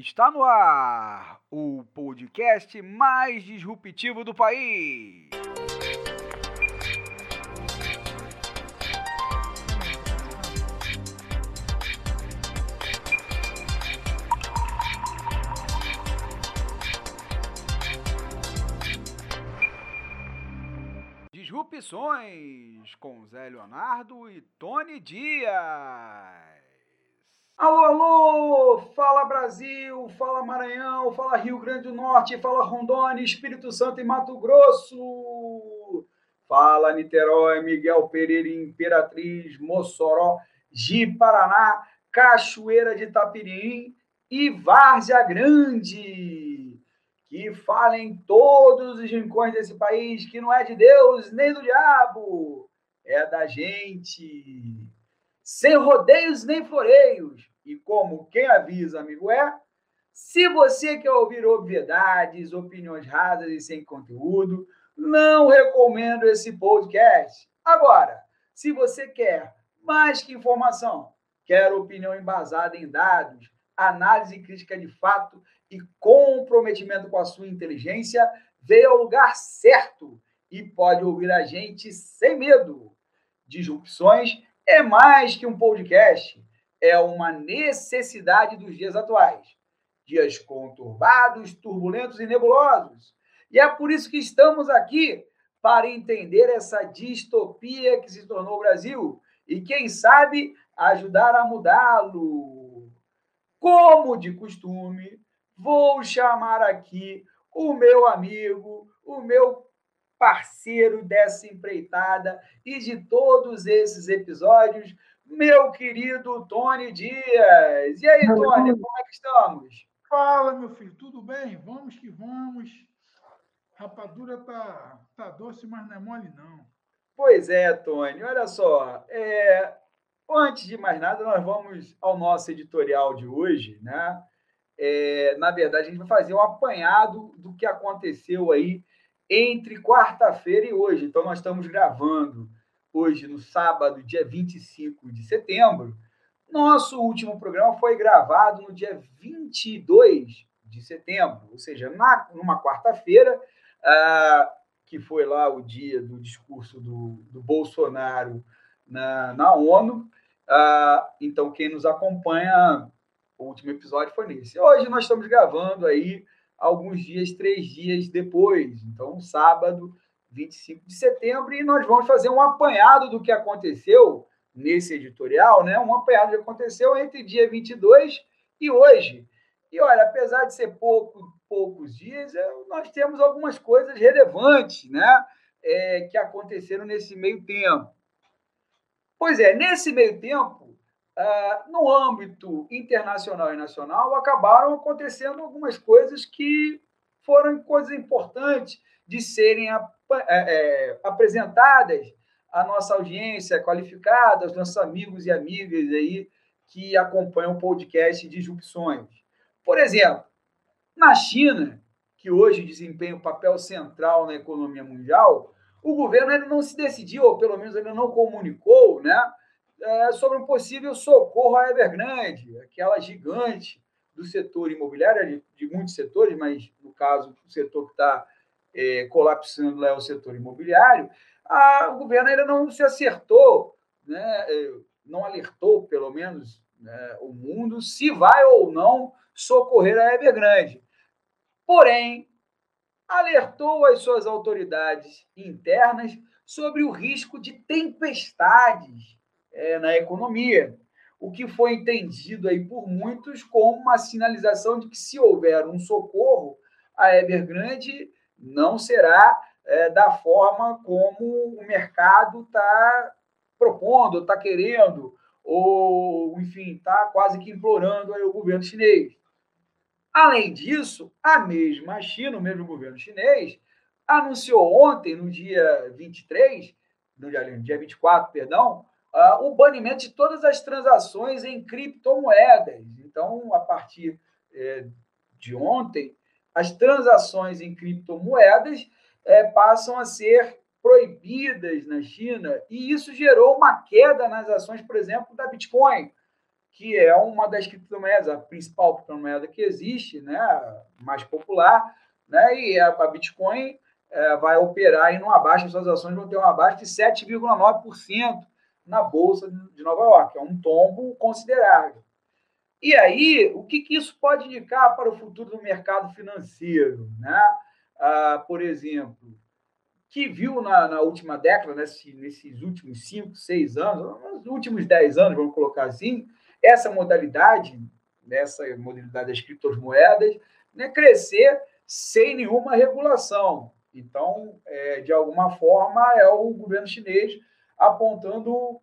Está no ar o podcast mais disruptivo do país. Disrupções com Zé Leonardo e Tony Dias. Alô, alô! Fala Brasil, fala Maranhão, fala Rio Grande do Norte, fala Rondônia, Espírito Santo e Mato Grosso. Fala Niterói, Miguel Pereira, Imperatriz, Mossoró, Ji Paraná, Cachoeira de Tapirim e Várzea Grande. Que falem todos os rincões desse país que não é de Deus nem do diabo, é da gente sem rodeios nem floreios. E como quem avisa, amigo, é. Se você quer ouvir obviedades, opiniões rasas e sem conteúdo, não recomendo esse podcast. Agora, se você quer mais que informação, quer opinião embasada em dados, análise crítica de fato e comprometimento com a sua inteligência, veio ao lugar certo e pode ouvir a gente sem medo. Disrupções é mais que um podcast, é uma necessidade dos dias atuais. Dias conturbados, turbulentos e nebulosos. E é por isso que estamos aqui para entender essa distopia que se tornou o Brasil e, quem sabe, ajudar a mudá-lo. Como de costume, vou chamar aqui o meu amigo, o meu parceiro dessa empreitada e de todos esses episódios, meu querido Tony Dias. E aí, Tony, como é que estamos? Fala, meu filho, tudo bem? Vamos que vamos. Rapadura tá, tá doce, mas não é mole, não. Pois é, Tony. Olha só, é... antes de mais nada, nós vamos ao nosso editorial de hoje, né? É... na verdade, a gente vai fazer um apanhado do que aconteceu aí entre quarta-feira e hoje. Então, nós estamos gravando hoje, no sábado, dia 25 de setembro. Nosso último programa foi gravado no dia 22 de setembro, ou seja, na, numa quarta-feira, ah, que foi lá o dia do discurso do, do Bolsonaro na, na ONU. Ah, então, quem nos acompanha, o último episódio foi nesse. Hoje nós estamos gravando aí alguns dias, três dias depois. Então, sábado, 25 de setembro, e nós vamos fazer um apanhado do que aconteceu nesse editorial, né? Um apanhado do que aconteceu entre dia 22 e hoje. E olha, apesar de ser pouco, poucos dias, nós temos algumas coisas relevantes, né? É, que aconteceram nesse meio tempo. Pois é, nesse meio tempo, ah, no âmbito internacional e nacional, acabaram acontecendo algumas coisas que foram coisas importantes de serem é, é, apresentadas à nossa audiência qualificada, aos nossos amigos e amigas aí que acompanham o podcast Disrupções. Por exemplo, na China, que hoje desempenha um papel central na economia mundial, o governo ainda não se decidiu, ou pelo menos ainda não comunicou, né, é, sobre um possível socorro à Evergrande, aquela gigante do setor imobiliário, de muitos setores, mas no caso, o setor que está é, colapsando lá o setor imobiliário. A, o governo ainda não se acertou, né, é, não alertou, pelo menos, né, o mundo se vai ou não socorrer a Evergrande. Porém, alertou as suas autoridades internas sobre o risco de tempestades é, na economia, o que foi entendido aí por muitos como uma sinalização de que se houver um socorro, a Evergrande não será é, da forma como o mercado está propondo, está querendo, ou, enfim, está quase que implorando aí o governo chinês. Além disso, a mesma China, o mesmo governo chinês, anunciou ontem, no dia 23, no dia, no dia 24, perdão, uh, o banimento de todas as transações em criptomoedas. Então, a partir é, de ontem, as transações em criptomoedas é, passam a ser proibidas na China, e isso gerou uma queda nas ações, por exemplo, da Bitcoin, que é uma das criptomoedas, a principal criptomoeda que existe, né, mais popular, né, e a, Bitcoin é, vai operar aí numa baixa, suas ações vão ter uma baixa de 7,9% na Bolsa de Nova York, é um tombo considerável. E aí, o que, que isso pode indicar para o futuro do mercado financeiro? Né? Ah, por exemplo, que viu na, na última década, nesse, nesses últimos 5, 6 anos, nos últimos 10 anos, vamos colocar assim, essa modalidade, nessa modalidade das criptomoedas, né, crescer sem nenhuma regulação. Então, é, de alguma forma, é o governo chinês apontando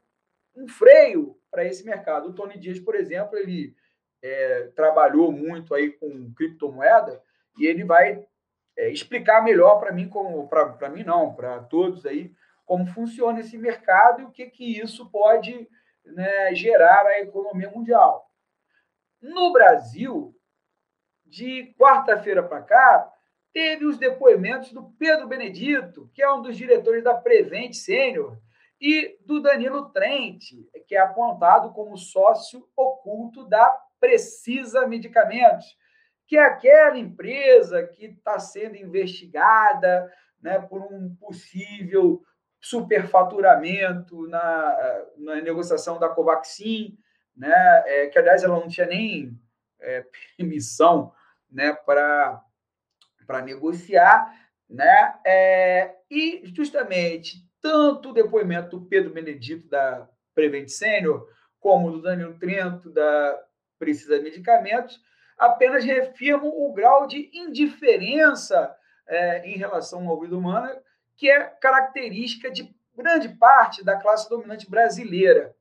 um freio para esse mercado. O Tony Dias, por exemplo, ele é, trabalhou muito aí com criptomoeda e ele vai é, explicar melhor para mim, para mim não, para todos aí, como funciona esse mercado e o que, que isso pode né, gerar a economia mundial. No Brasil, de quarta-feira para cá, teve os depoimentos do Pedro Benedito, que é um dos diretores da Prevent Sênior, e do Danilo Trent, que é apontado como sócio oculto da Precisa Medicamentos, que é aquela empresa que está sendo investigada né, por um possível superfaturamento na, na negociação da Covaxin, né, é, que, aliás, ela não tinha nem é, permissão né, para negociar, né, é, e justamente tanto o depoimento do Pedro Benedito, da Prevent Sênior, como do Danilo Trento, da Precisa Medicamentos, apenas reafirmam o grau de indiferença é, em relação ao vida humana que é característica de grande parte da classe dominante brasileira.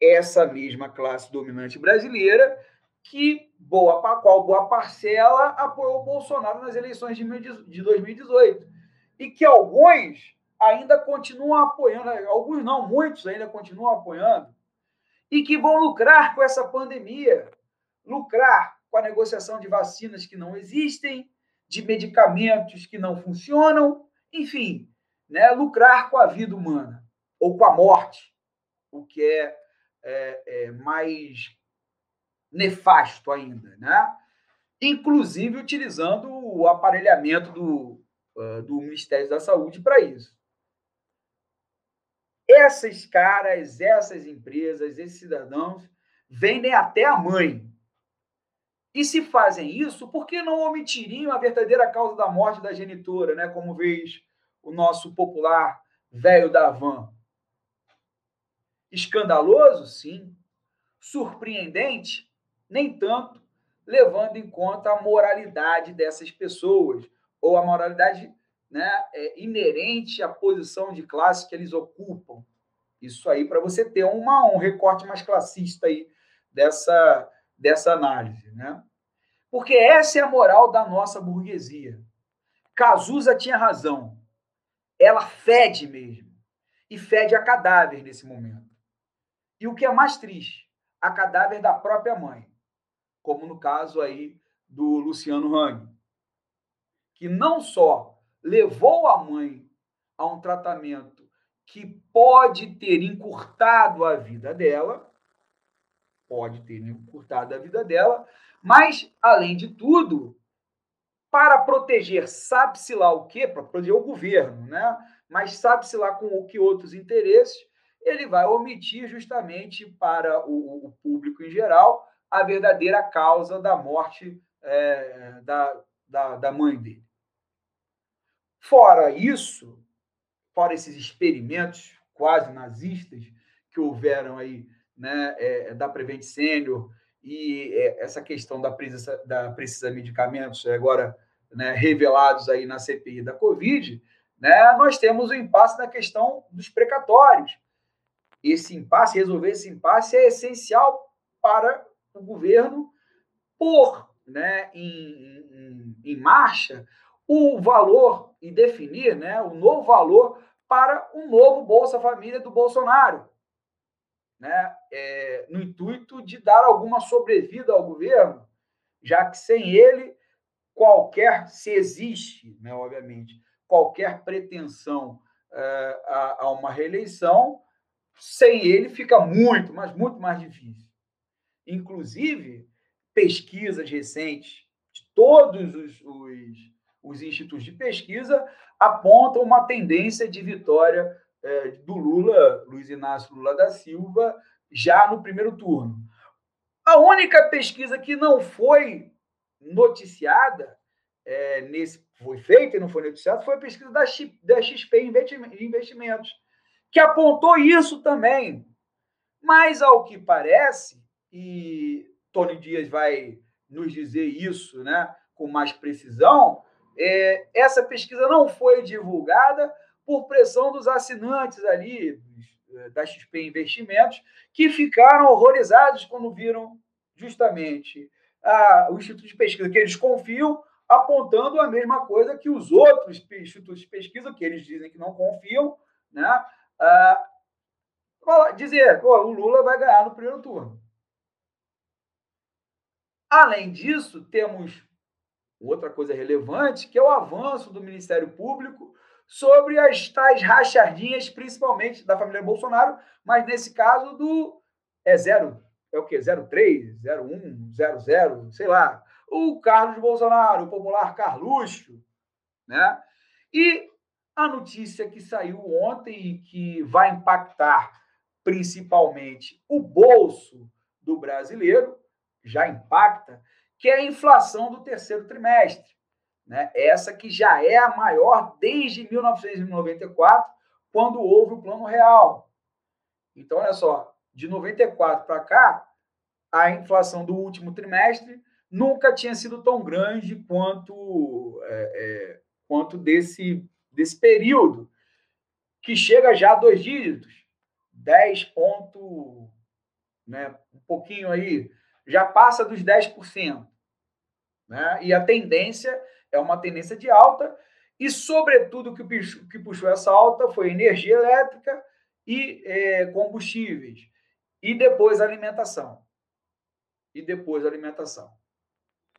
Essa mesma classe dominante brasileira que boa qual boa parcela apoiou Bolsonaro nas eleições de 2018 e que alguns ainda continuam apoiando, alguns não, muitos ainda continuam apoiando e que vão lucrar com essa pandemia, lucrar com a negociação de vacinas que não existem, de medicamentos que não funcionam enfim, né, lucrar com a vida humana ou com a morte, o que é, é, é mais nefasto ainda, né? inclusive utilizando o aparelhamento do, uh, do Ministério da Saúde para isso. Essas caras, essas empresas, esses cidadãos vendem até a mãe. E se fazem isso, por que não omitiriam a verdadeira causa da morte da genitora, né? como vez o nosso popular velho da van? Escandaloso, sim. Surpreendente, nem tanto, levando em conta a moralidade dessas pessoas, ou a moralidade né, é, inerente à posição de classe que eles ocupam. Isso aí para você ter uma, um recorte mais classista aí dessa, dessa análise. Né? Porque essa é a moral da nossa burguesia. Cazuza tinha razão ela fede mesmo. E fede a cadáver nesse momento. E o que é mais triste, a cadáver da própria mãe, como no caso aí do Luciano Hang, que não só levou a mãe a um tratamento que pode ter encurtado a vida dela, pode ter encurtado a vida dela, mas, além de tudo, para proteger, sabe-se lá o quê? Para proteger o governo, né? Mas sabe-se lá com o que outros interesses, ele vai omitir justamente para o, o público em geral a verdadeira causa da morte é, da, da, da mãe dele. Fora isso, fora esses experimentos quase nazistas que houveram aí, né, é, da Prevent Senior e é, essa questão da precisa, da precisa medicamentos agora né, revelados aí na CPI da Covid, né, nós temos o impasse na questão dos precatórios. Esse impasse, resolver esse impasse é essencial para o governo pôr né, em, em, em marcha o valor e definir né, o novo valor para o novo Bolsa Família do Bolsonaro né, é, no intuito de dar alguma sobrevida ao governo, já que sem ele, qualquer, se existe, né, obviamente, qualquer pretensão é, a, a uma reeleição, sem ele fica muito, mas muito mais difícil. inclusive, pesquisas recentes de todos os, os, os institutos de pesquisa apontam uma tendência de vitória é, do Lula, Luiz Inácio Lula da Silva, já no primeiro turno. A única pesquisa que não foi noticiada é, nesse foi feita e não foi noticiada foi a pesquisa da, da XP Investimentos, que apontou isso também. Mas, ao que parece, e Tony Dias vai nos dizer isso né, com mais precisão, é, essa pesquisa não foi divulgada por pressão dos assinantes ali é, da XP Investimentos, que ficaram horrorizados quando viram justamente a, o Instituto de Pesquisa que eles confiam, apontando a mesma coisa que os outros institutos de pesquisa, que eles dizem que não confiam, né? Ah, dizer, pô, o Lula vai ganhar no primeiro turno. Além disso, temos outra coisa relevante, que é o avanço do Ministério Público sobre as tais rachadinhas, principalmente da família Bolsonaro, mas nesse caso do é zero, é o quê? 03, 01, 00, sei lá. O Carlos Bolsonaro, o popular Carluxo, né? E a notícia que saiu ontem e que vai impactar principalmente o bolso do brasileiro, já impacta, que é a inflação do terceiro trimestre. Né? Essa que já é a maior desde 1994, quando houve o Plano Real. Então, olha só, de 94 para cá, a inflação do último trimestre nunca tinha sido tão grande quanto, é, é, quanto desse, desse período, que chega já a dois dígitos. 10 ponto, né, um pouquinho aí, já passa dos 10%. Né? E a tendência é uma tendência de alta, e, sobretudo, o que, que puxou essa alta foi energia elétrica e é, combustíveis, e depois alimentação. E depois alimentação.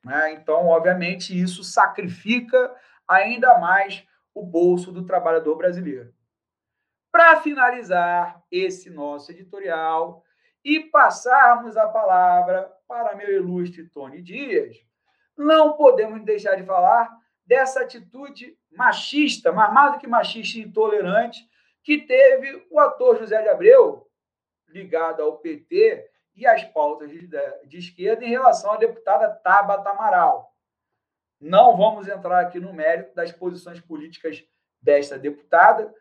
Né? Então, obviamente, isso sacrifica ainda mais o bolso do trabalhador brasileiro. Para finalizar esse nosso editorial e passarmos a palavra para meu ilustre Tony Dias, não podemos deixar de falar dessa atitude machista, mas mais do que machista e intolerante, que teve o ator José de Abreu, ligado ao PT e às pautas de, esquerda, em relação à deputada Tabata Amaral. Não vamos entrar aqui no mérito das posições políticas desta deputada,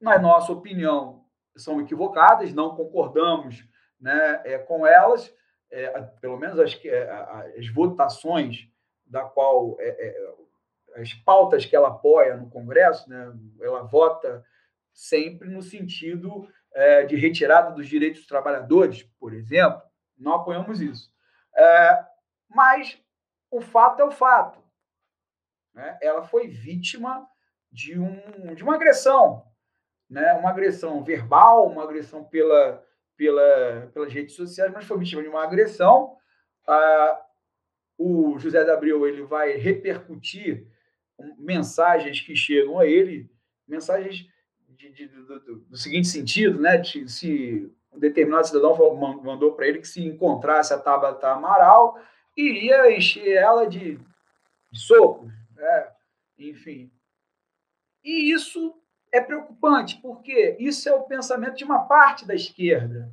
na nossa opinião, são equivocadas, não concordamos né, é, com elas, é, pelo menos as, é, as votações da qual é, é, as pautas que ela apoia no Congresso, né, ela vota sempre no sentido é, de retirada dos direitos dos trabalhadores, por exemplo, não apoiamos isso. mas o fato é o fato. Né? Ela foi vítima de, um, de uma agressão né, uma agressão verbal, uma agressão pela, pela, pelas redes sociais, mas foi vítima de uma agressão. Ah, o José de Abreu ele vai repercutir mensagens que chegam a ele, mensagens de, de, do, do, do, seguinte sentido, né? De, se um determinado cidadão mandou para ele que se encontrasse a Tabata Amaral, iria encher ela de, de socos, né? enfim. E isso é preocupante, porque isso é o pensamento de uma parte da esquerda.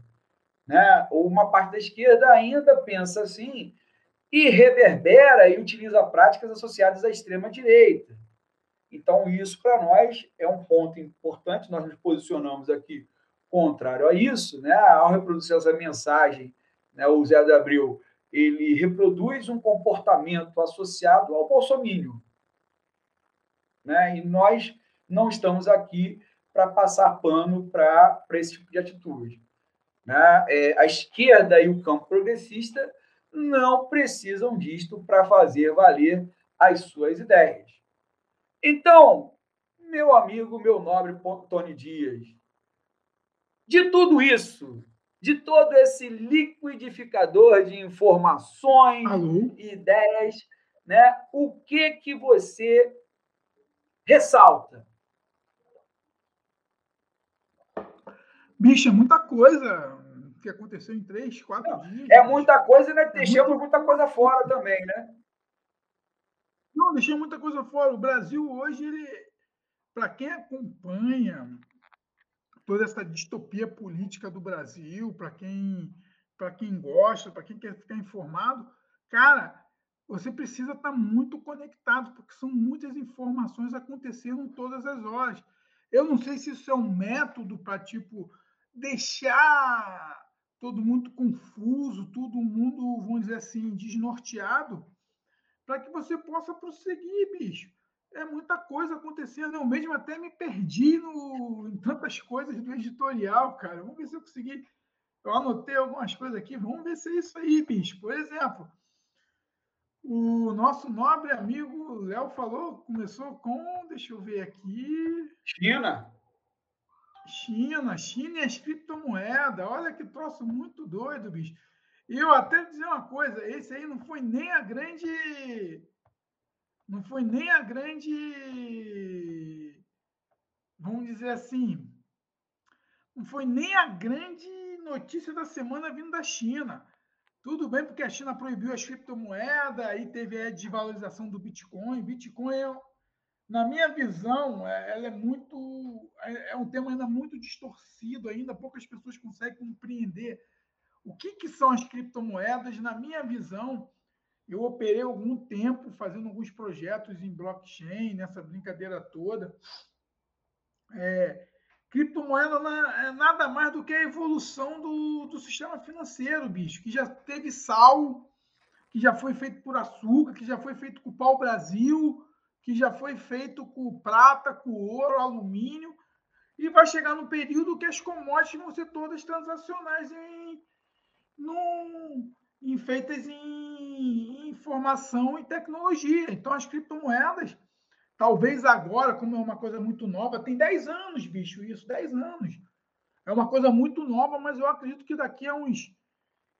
Né? Ou uma parte da esquerda ainda pensa assim e reverbera e utiliza práticas associadas à extrema-direita. Então, isso para nós é um ponto importante, nós nos posicionamos aqui contrário a isso, né? ao reproduzir essa mensagem, né? o Zé de Abril ele reproduz um comportamento associado ao bolsomínio. Né? E nós não estamos aqui para passar pano para esse tipo de atitude. Né? É, a esquerda e o campo progressista não precisam disto para fazer valer as suas ideias. Então, meu amigo, meu nobre Tony Dias, de tudo isso, de todo esse liquidificador de informações e ideias, né, o que que você ressalta? Bicho, é muita coisa. que aconteceu em três, quatro não, dias. É muita coisa, né? Deixamos é muita coisa fora também, né? Não, deixei muita coisa fora. O Brasil hoje, ele, para quem acompanha toda essa distopia política do Brasil, para quem, quem gosta, para quem quer ficar informado, cara, você precisa estar tá muito conectado, porque são muitas informações acontecendo todas as horas. Eu não sei se isso é um método para, tipo, deixar todo mundo confuso, todo mundo, vamos dizer assim, desnorteado, para que você possa prosseguir, bicho. É muita coisa acontecendo. Eu mesmo até me perdi no, em tantas coisas do editorial, cara. Vamos ver se eu consegui. Eu anotei algumas coisas aqui. Vamos ver se é isso aí, bicho. Por exemplo, o nosso nobre amigo Léo falou, começou com, deixa eu ver aqui. China. China, China e as criptomoedas. Olha que troço muito doido, bicho. E eu até dizer uma coisa, esse aí não foi nem a grande. Não foi nem a grande. Vamos dizer assim. Não foi nem a grande notícia da semana vindo da China. Tudo bem, porque a China proibiu as criptomoedas, aí teve a desvalorização do Bitcoin. Bitcoin, é, na minha visão, é, ela é muito. É, é um tema ainda muito distorcido, ainda poucas pessoas conseguem compreender o que, que são as criptomoedas? Na minha visão, eu operei algum tempo fazendo alguns projetos em blockchain, nessa brincadeira toda. É, criptomoeda é nada mais do que a evolução do, do sistema financeiro, bicho, que já teve sal, que já foi feito por açúcar, que já foi feito com pau Brasil, que já foi feito com prata, com ouro, alumínio, e vai chegar no período que as commodities vão ser todas transacionais em, no, em, feitas em informação e tecnologia. Então, as criptomoedas, talvez agora, como é uma coisa muito nova, tem 10 anos, bicho, isso, 10 anos. É uma coisa muito nova, mas eu acredito que daqui a uns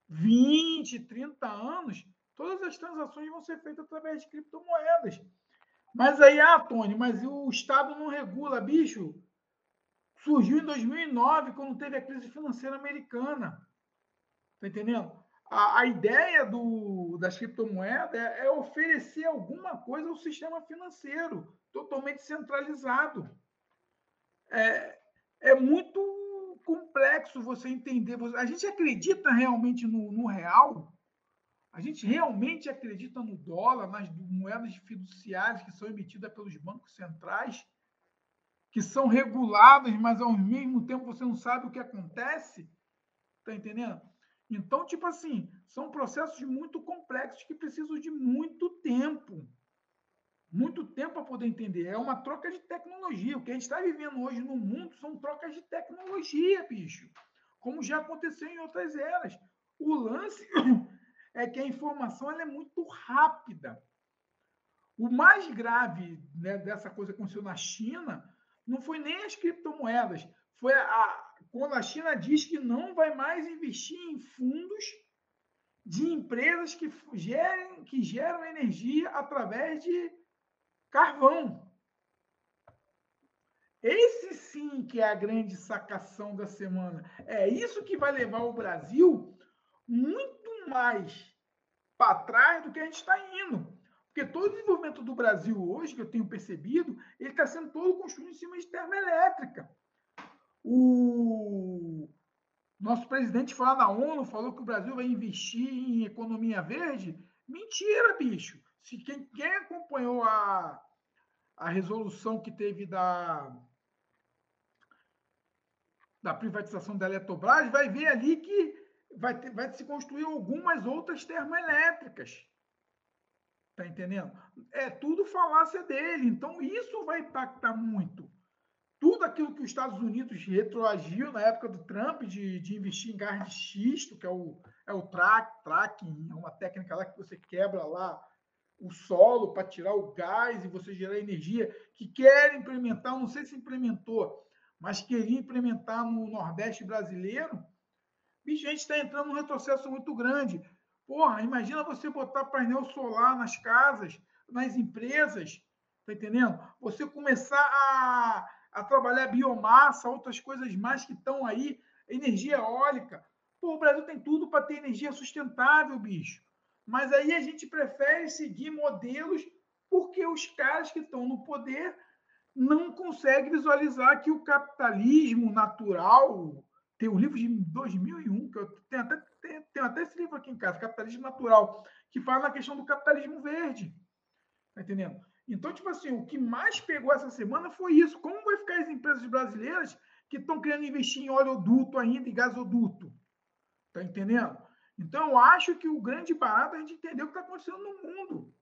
20, 30 anos, todas as transações vão ser feitas através de criptomoedas. Mas aí, ah, Tony, mas o Estado não regula, bicho. Surgiu em 2009, quando teve a crise financeira americana. Tá entendendo? A, a ideia do, das criptomoedas é, é, oferecer alguma coisa ao sistema financeiro, totalmente centralizado. É, é muito complexo você entender. A gente acredita realmente no, no real? A gente realmente acredita no dólar, nas moedas fiduciárias que são emitidas pelos bancos centrais, que são reguladas, mas ao mesmo tempo você não sabe o que acontece? Está entendendo? Então, tipo assim, são processos muito complexos que precisam de muito tempo. Muito tempo para poder entender. É uma troca de tecnologia. O que a gente está vivendo hoje no mundo são trocas de tecnologia, bicho. Como já aconteceu em outras eras. O lance é que a informação é muito rápida. O mais grave né, dessa coisa que aconteceu na China não foi nem as criptomoedas, foi a, quando a China diz que não vai mais investir em fundos de empresas que, gerem, que geram energia através de carvão. Esse sim que é a grande sacação da semana. É isso que vai levar o Brasil muito mais para trás do que a gente está indo. Porque todo o desenvolvimento do Brasil hoje, que eu tenho percebido, ele está sendo todo construído em cima de termoelétrica. O nosso presidente foi lá na ONU, falou que o Brasil vai investir em economia verde. Mentira, bicho. Se quem, quem acompanhou a, a resolução que teve da, da privatização da Eletrobras, vai ver ali que vai, ter, vai se construir algumas outras termoelétricas. Tá entendendo? É tudo falácia dele. Então, isso vai impactar muito tudo aquilo que os Estados Unidos retroagiu na época do Trump de, de investir em gás de xisto, que é o, é o track, tracking, é uma técnica lá que você quebra lá o solo para tirar o gás e você gerar energia, que quer implementar, não sei se implementou, mas queria implementar no Nordeste brasileiro, a gente está entrando num retrocesso muito grande. Porra, imagina você botar painel solar nas casas, nas empresas, tá entendendo? Você começar a a trabalhar biomassa, outras coisas mais que estão aí, energia eólica. Pô, o Brasil tem tudo para ter energia sustentável, bicho. Mas aí a gente prefere seguir modelos porque os caras que estão no poder não conseguem visualizar que o capitalismo natural. Tem um livro de 2001, que eu tenho até, tenho até esse livro aqui em casa, Capitalismo Natural, que fala na questão do capitalismo verde. Tá entendendo? Então, tipo assim, o que mais pegou essa semana foi isso. Como vai ficar as empresas brasileiras que estão querendo investir em oleoduto ainda e gasoduto? Tá entendendo? Então, eu acho que o grande barato é a gente entender o que está acontecendo no mundo.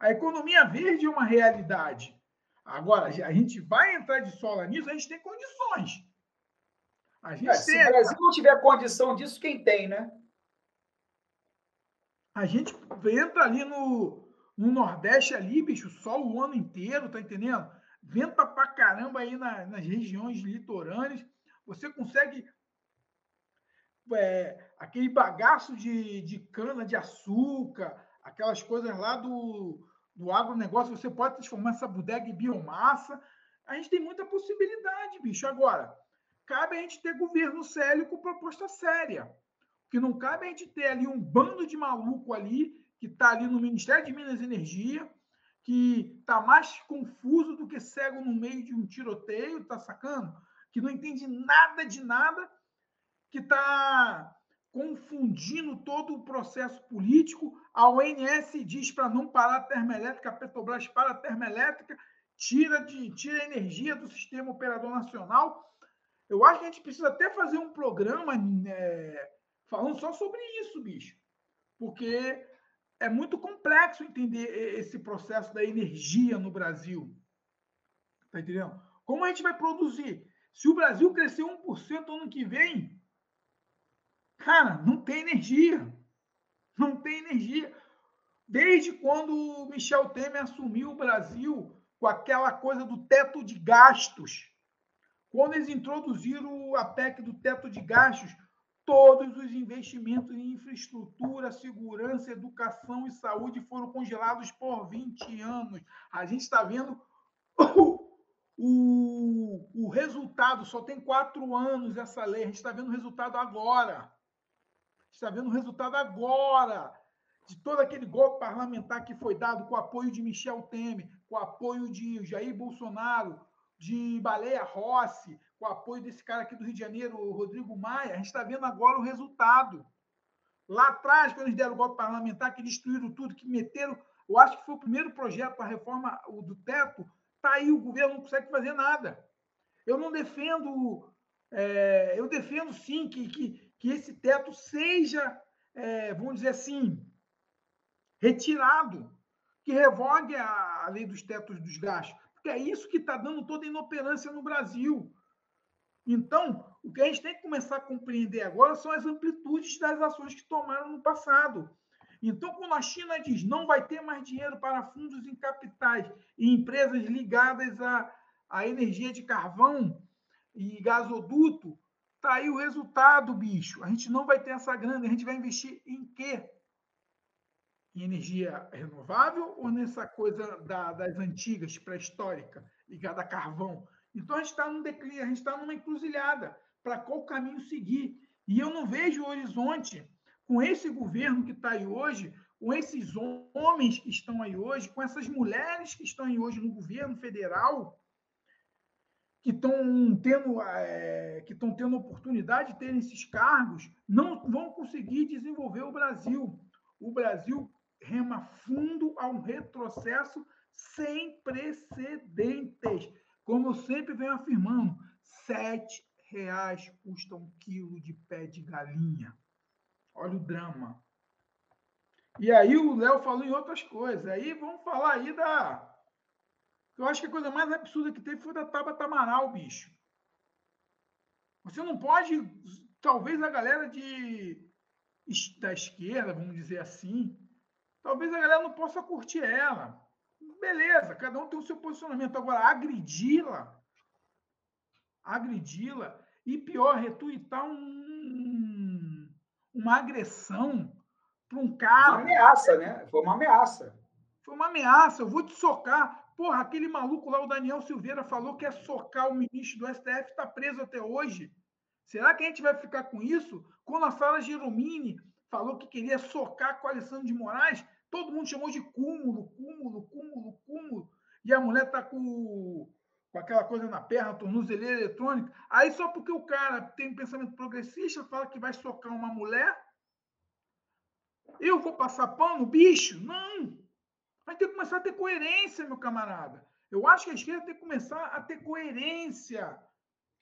A economia verde é uma realidade. Agora, a gente vai entrar de sola nisso, a gente tem condições. A gente é, tem... Se o Brasil não tiver condição disso, quem tem, né? A gente entra ali no, no Nordeste ali, bicho, sol o ano inteiro, tá entendendo? Venta pra caramba aí na, nas regiões litorâneas. Você consegue é, aquele bagaço de, de cana de açúcar, aquelas coisas lá do, do agronegócio, você pode transformar essa bodega em biomassa. A gente tem muita possibilidade, bicho. Agora, cabe a gente ter governo sério com proposta séria. Que não cabe a gente ter ali um bando de maluco ali, que está ali no Ministério de Minas e Energia, que está mais confuso do que cego no meio de um tiroteio, tá sacando? Que não entende nada de nada, que está confundindo todo o processo político. A ONS diz para não parar a termoelétrica, a Petrobras para a termoelétrica, tira, de, tira energia do sistema operador nacional. Eu acho que a gente precisa até fazer um programa é, falando só sobre isso, bicho. Porque é muito complexo entender esse processo da energia no Brasil. Tá entendendo? Como a gente vai produzir? Se o Brasil crescer 1% ano que vem, Cara, não tem energia. Não tem energia. Desde quando o Michel Temer assumiu o Brasil com aquela coisa do teto de gastos, quando eles introduziram a PEC do teto de gastos, todos os investimentos em infraestrutura, segurança, educação e saúde foram congelados por 20 anos. A gente está vendo o, o, o resultado, só tem quatro anos essa lei, a gente está vendo o resultado agora está vendo o resultado agora de todo aquele golpe parlamentar que foi dado com o apoio de Michel Temer, com o apoio de Jair Bolsonaro, de Baleia Rossi, com o apoio desse cara aqui do Rio de Janeiro, o Rodrigo Maia. A gente está vendo agora o resultado. Lá atrás, quando eles deram o golpe parlamentar, que destruíram tudo, que meteram. Eu acho que foi o primeiro projeto para a reforma do teto. Está aí, o governo não consegue fazer nada. Eu não defendo. É, eu defendo sim que, que que esse teto seja, é, vamos dizer assim, retirado, que revogue a, a lei dos tetos dos gastos, porque é isso que está dando toda a inoperância no Brasil. Então, o que a gente tem que começar a compreender agora são as amplitudes das ações que tomaram no passado. Então, quando a China diz não vai ter mais dinheiro para fundos em capitais e empresas ligadas à, à energia de carvão e gasoduto, Tá aí o resultado, bicho. A gente não vai ter essa grana, a gente vai investir em quê? Em energia renovável ou nessa coisa da, das antigas, pré-histórica, ligada a carvão? Então a gente está num declínio, a gente está numa encruzilhada. Para qual caminho seguir? E eu não vejo o horizonte com esse governo que está aí hoje, com esses homens que estão aí hoje, com essas mulheres que estão aí hoje no governo federal, que estão tendo, é, que estão tendo oportunidade de ter esses cargos não vão conseguir desenvolver o Brasil. O Brasil rema fundo a um retrocesso sem precedentes. Como eu sempre venho afirmando, sete reais custa um quilo de pé de galinha. Olha o drama. E aí o Léo falou em outras coisas. Aí vamos falar aí da eu acho que a coisa mais absurda que teve foi da Tabata Amaral, bicho. Você não pode. Talvez a galera de, da esquerda, vamos dizer assim, talvez a galera não possa curtir ela. Beleza, cada um tem o seu posicionamento. Agora, agredi-la, agredi-la, e pior, retuitar um, uma agressão para um cara. Uma ameaça, né? Foi uma ameaça. Foi uma ameaça. Eu vou te socar. Porra, aquele maluco lá, o Daniel Silveira, falou que é socar o ministro do STF, está preso até hoje. Será que a gente vai ficar com isso? Quando a Sara Geromini falou que queria socar com Alessandro de Moraes, todo mundo chamou de cúmulo, cúmulo, cúmulo, cúmulo. E a mulher está com, com aquela coisa na perna, tornozeleira eletrônica. Aí só porque o cara tem um pensamento progressista, fala que vai socar uma mulher, eu vou passar pano, bicho? Não! Vai ter que começar a ter coerência, meu camarada. Eu acho que a esquerda tem que começar a ter coerência.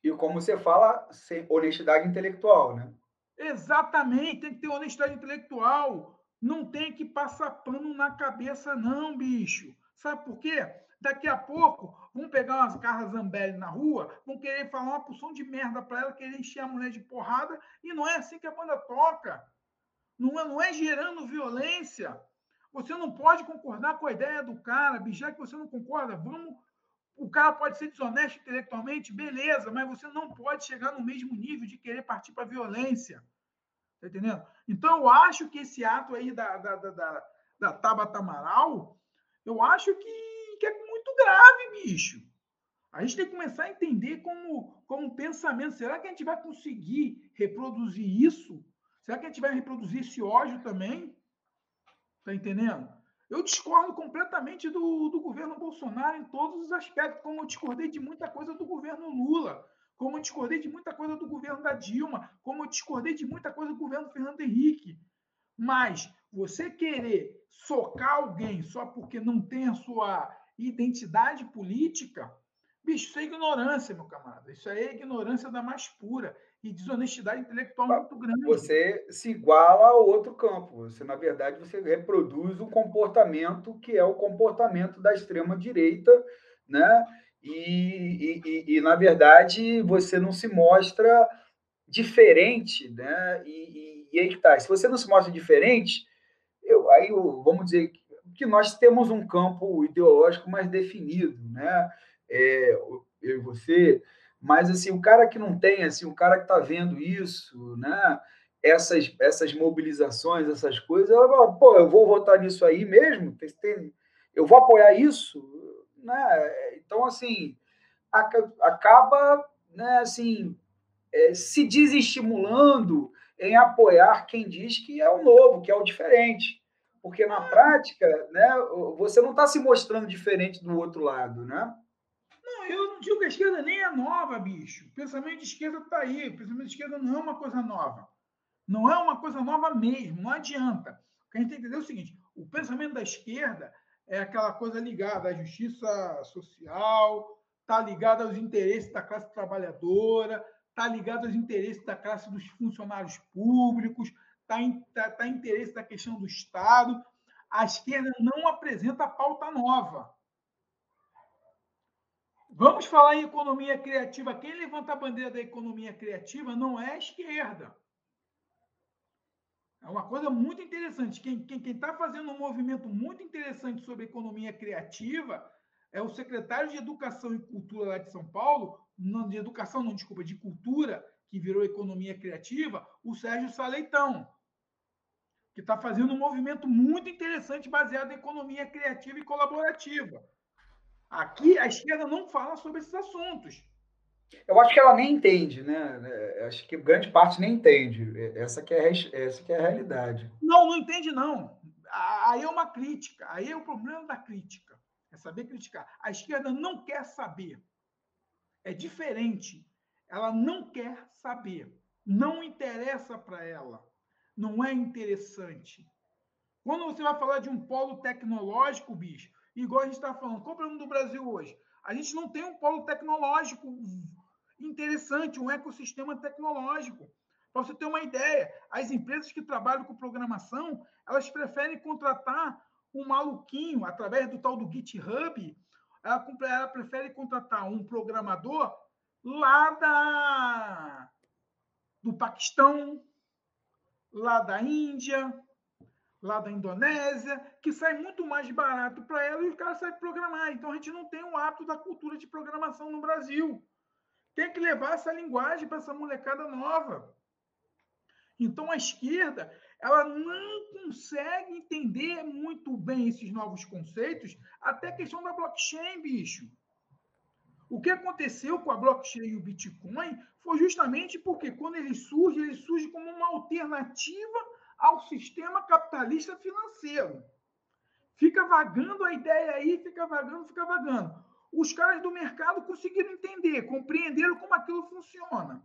E como você fala, sem honestidade intelectual, né? Exatamente, tem que ter honestidade intelectual. Não tem que passar pano na cabeça, não, bicho. Sabe por quê? Daqui a pouco vão pegar umas carras Zambelli na rua, vão querer falar uma porção de merda para ela, querer encher a mulher de porrada, e não é assim que a banda toca. Não é, não é gerando violência. Você não pode concordar com a ideia do cara, bicho, já que você não concorda, vamos. O cara pode ser desonesto intelectualmente, beleza, mas você não pode chegar no mesmo nível de querer partir para violência. Tá entendendo? Então, eu acho que esse ato aí da, da, da, da, da Tabata Amaral, eu acho que, que é muito grave, bicho. A gente tem que começar a entender como, como pensamento. Será que a gente vai conseguir reproduzir isso? Será que a gente vai reproduzir esse ódio também? Tá entendendo? Eu discordo completamente do, do governo Bolsonaro em todos os aspectos, como eu discordei de muita coisa do governo Lula, como eu discordei de muita coisa do governo da Dilma, como eu discordei de muita coisa do governo Fernando Henrique. Mas você querer socar alguém só porque não tem a sua identidade política, bicho, isso é ignorância, meu camarada. Isso é ignorância da mais pura e desonestidade intelectual muito grande. Você se iguala ao outro campo. Você, na verdade, você reproduz um comportamento que é o comportamento da extrema direita, né? E, e, e na verdade, você não se mostra diferente, né? E, e, aí que tá. Se você não se mostra diferente, eu, aí eu, vamos dizer que nós temos um campo ideológico mais definido, né? É, eu e você mas assim, o cara que não tem, assim, o cara que está vendo isso, né? Essas, essas mobilizações, essas coisas, ela fala, pô, eu vou votar nisso aí mesmo? Eu vou apoiar isso? Né? Então, assim, acaba né, assim, é, se desestimulando em apoiar quem diz que é o novo, que é o diferente. Porque na prática, né, você não está se mostrando diferente do outro lado, né? eu não digo que a esquerda nem é nova, bicho. O pensamento de esquerda está aí. O pensamento de esquerda não é uma coisa nova. Não é uma coisa nova mesmo, não adianta. O que a gente tem que entender é o seguinte: o pensamento da esquerda é aquela coisa ligada à justiça social, está ligada aos interesses da classe trabalhadora, está ligado aos interesses da classe dos funcionários públicos, está em, tá, tá interesse da questão do Estado. A esquerda não apresenta pauta nova. Vamos falar em economia criativa. Quem levanta a bandeira da economia criativa não é a esquerda. É uma coisa muito interessante. Quem está fazendo um movimento muito interessante sobre economia criativa é o secretário de Educação e Cultura lá de São Paulo, não de Educação, não, desculpa, de Cultura, que virou Economia Criativa, o Sérgio Saleitão, que está fazendo um movimento muito interessante baseado em economia criativa e colaborativa. Aqui a esquerda não fala sobre esses assuntos. Eu acho que ela nem entende, né? É, acho que grande parte nem entende. Essa que é, essa que é a realidade. Não, não entende, não. Aí é uma crítica. Aí é o problema da crítica. É saber criticar. A esquerda não quer saber. É diferente. Ela não quer saber. Não interessa para ela. Não é interessante. Quando você vai falar de um polo tecnológico, bicho, igual a gente está falando, qual é o problema do Brasil hoje? A gente não tem um polo tecnológico interessante, um ecossistema tecnológico. Para você ter uma ideia, as empresas que trabalham com programação, elas preferem contratar um maluquinho através do tal do GitHub, ela, ela prefere contratar um programador lá da, do Paquistão, lá da Índia, lá da Indonésia, que sai muito mais barato para ela e os caras sabem programar. Então a gente não tem um hábito da cultura de programação no Brasil. Tem que levar essa linguagem para essa molecada nova. Então a esquerda, ela não consegue entender muito bem esses novos conceitos, até a questão da blockchain, bicho. O que aconteceu com a blockchain e o Bitcoin foi justamente porque quando ele surge, ele surge como uma alternativa ao sistema capitalista financeiro. Fica vagando a ideia aí, fica vagando, fica vagando. Os caras do mercado conseguiram entender, compreenderam como aquilo funciona.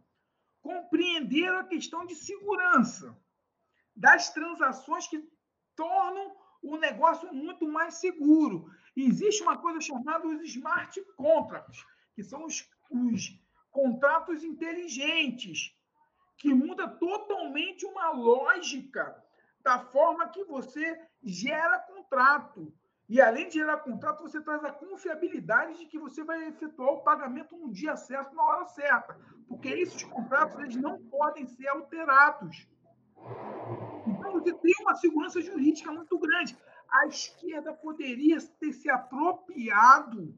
Compreenderam a questão de segurança das transações que tornam o negócio muito mais seguro. Existe uma coisa chamada os smart contracts, que são os, os contratos inteligentes, que muda totalmente uma lógica da forma que você gera contrato. E além de gerar contrato, você traz a confiabilidade de que você vai efetuar o pagamento no dia certo, na hora certa. Porque esses contratos eles não podem ser alterados. Então, você tem uma segurança jurídica muito grande. A esquerda poderia ter se apropriado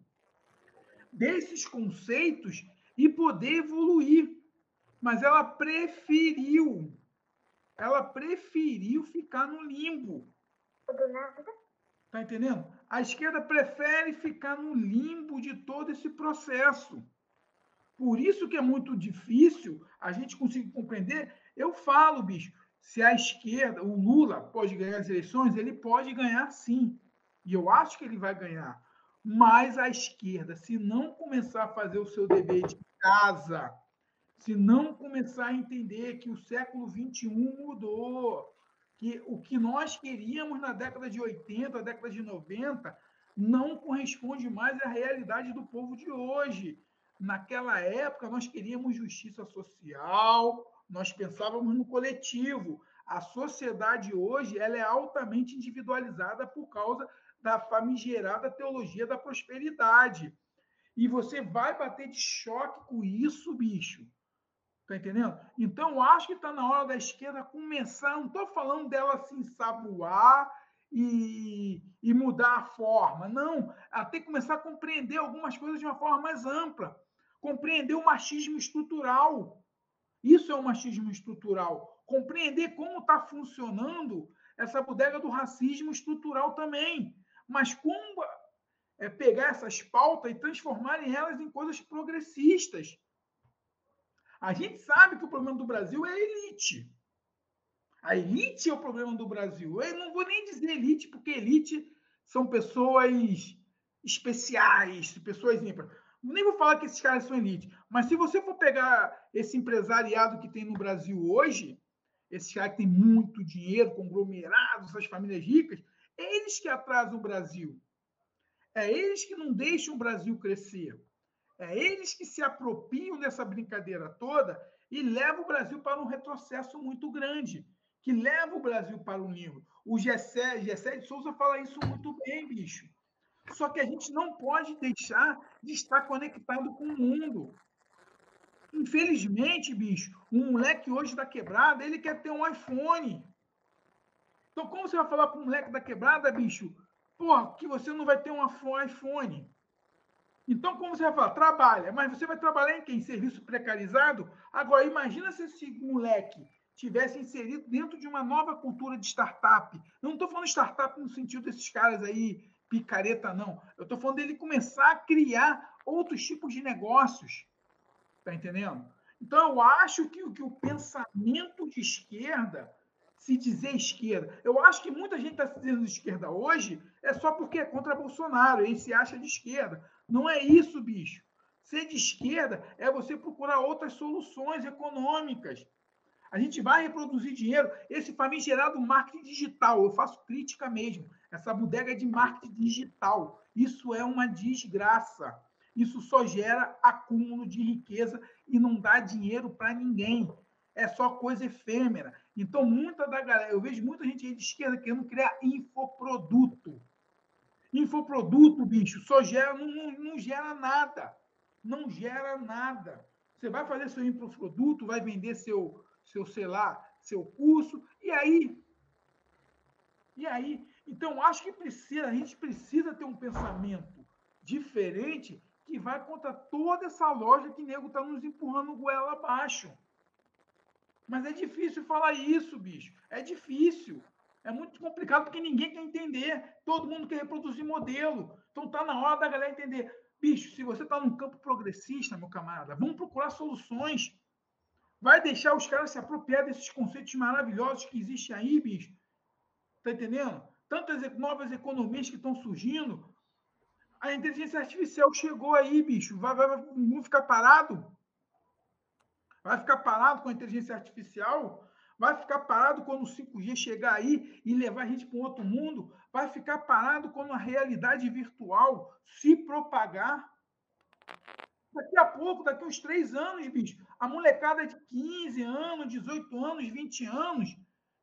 desses conceitos e poder evoluir. Mas ela preferiu ela preferiu ficar no limbo. Do nada. Tá entendendo? A esquerda prefere ficar no limbo de todo esse processo. Por isso que é muito difícil a gente conseguir compreender. Eu falo, bicho, se a esquerda, o Lula pode ganhar as eleições, ele pode ganhar sim. E eu acho que ele vai ganhar. Mas a esquerda, se não começar a fazer o seu dever de casa, se não começar a entender que o século XXI mudou, que o que nós queríamos na década de 80, década de 90, não corresponde mais à realidade do povo de hoje. Naquela época, nós queríamos justiça social, nós pensávamos no coletivo. A sociedade hoje ela é altamente individualizada por causa da famigerada teologia da prosperidade. E você vai bater de choque com isso, bicho. Tá entendendo? Então, acho que está na hora da esquerda começar. Não estou falando dela se ensaboar e, e mudar a forma. Não. Ela tem que começar a compreender algumas coisas de uma forma mais ampla. Compreender o machismo estrutural. Isso é o machismo estrutural. Compreender como está funcionando essa bodega do racismo estrutural também. Mas como é, pegar essas pautas e transformarem elas em coisas progressistas a gente sabe que o problema do Brasil é a elite. A elite é o problema do Brasil. Eu não vou nem dizer elite, porque elite são pessoas especiais, pessoas ímpares. Nem vou falar que esses caras são elite, mas se você for pegar esse empresariado que tem no Brasil hoje, esses caras que têm muito dinheiro, conglomerados, essas famílias ricas, é eles que atrasam o Brasil. É eles que não deixam o Brasil crescer. É eles que se apropriam dessa brincadeira toda e levam o Brasil para um retrocesso muito grande, que leva o Brasil para o limbo. O Gessé, Gessé de Souza fala isso muito bem, bicho. Só que a gente não pode deixar de estar conectado com o mundo. Infelizmente, bicho, um moleque hoje da quebrada, ele quer ter um iPhone. Então, como você vai falar para um moleque da quebrada, bicho, porra, que você não vai ter um iPhone? Então, como você vai falar? Trabalha, mas você vai trabalhar em quem? Serviço precarizado? Agora, imagina se esse moleque tivesse inserido dentro de uma nova cultura de startup. Eu não estou falando startup no sentido desses caras aí, picareta, não. Eu estou falando dele começar a criar outros tipos de negócios. Está entendendo? Então, eu acho que, que o pensamento de esquerda, se dizer esquerda, eu acho que muita gente está se dizendo de esquerda hoje é só porque é contra Bolsonaro, e se acha de esquerda. Não é isso, bicho. Ser de esquerda é você procurar outras soluções econômicas. A gente vai reproduzir dinheiro. Esse famigerado marketing digital, eu faço crítica mesmo. Essa bodega de marketing digital. Isso é uma desgraça. Isso só gera acúmulo de riqueza e não dá dinheiro para ninguém. É só coisa efêmera. Então, muita da galera, eu vejo muita gente aí de esquerda querendo criar infoproduto. Infoproduto, bicho, só gera, não, não, não gera nada. Não gera nada. Você vai fazer seu infoproduto, vai vender seu, seu, sei lá, seu curso, e aí? E aí? Então, acho que precisa, a gente precisa ter um pensamento diferente que vai contra toda essa loja que o nego está nos empurrando goela abaixo. Mas é difícil falar isso, bicho. É difícil. É muito complicado porque ninguém quer entender. Todo mundo quer reproduzir modelo. Então tá na hora da galera entender. Bicho, se você está num campo progressista, meu camarada, vamos procurar soluções. Vai deixar os caras se apropriar desses conceitos maravilhosos que existem aí, bicho. Tá entendendo? Tantas novas economias que estão surgindo. A inteligência artificial chegou aí, bicho. Vai, vai, vai, ficar parado? Vai ficar parado com a inteligência artificial? Vai ficar parado quando o 5G chegar aí e levar a gente para um outro mundo? Vai ficar parado quando a realidade virtual se propagar? Daqui a pouco, daqui uns três anos, bicho, a molecada de 15 anos, 18 anos, 20 anos,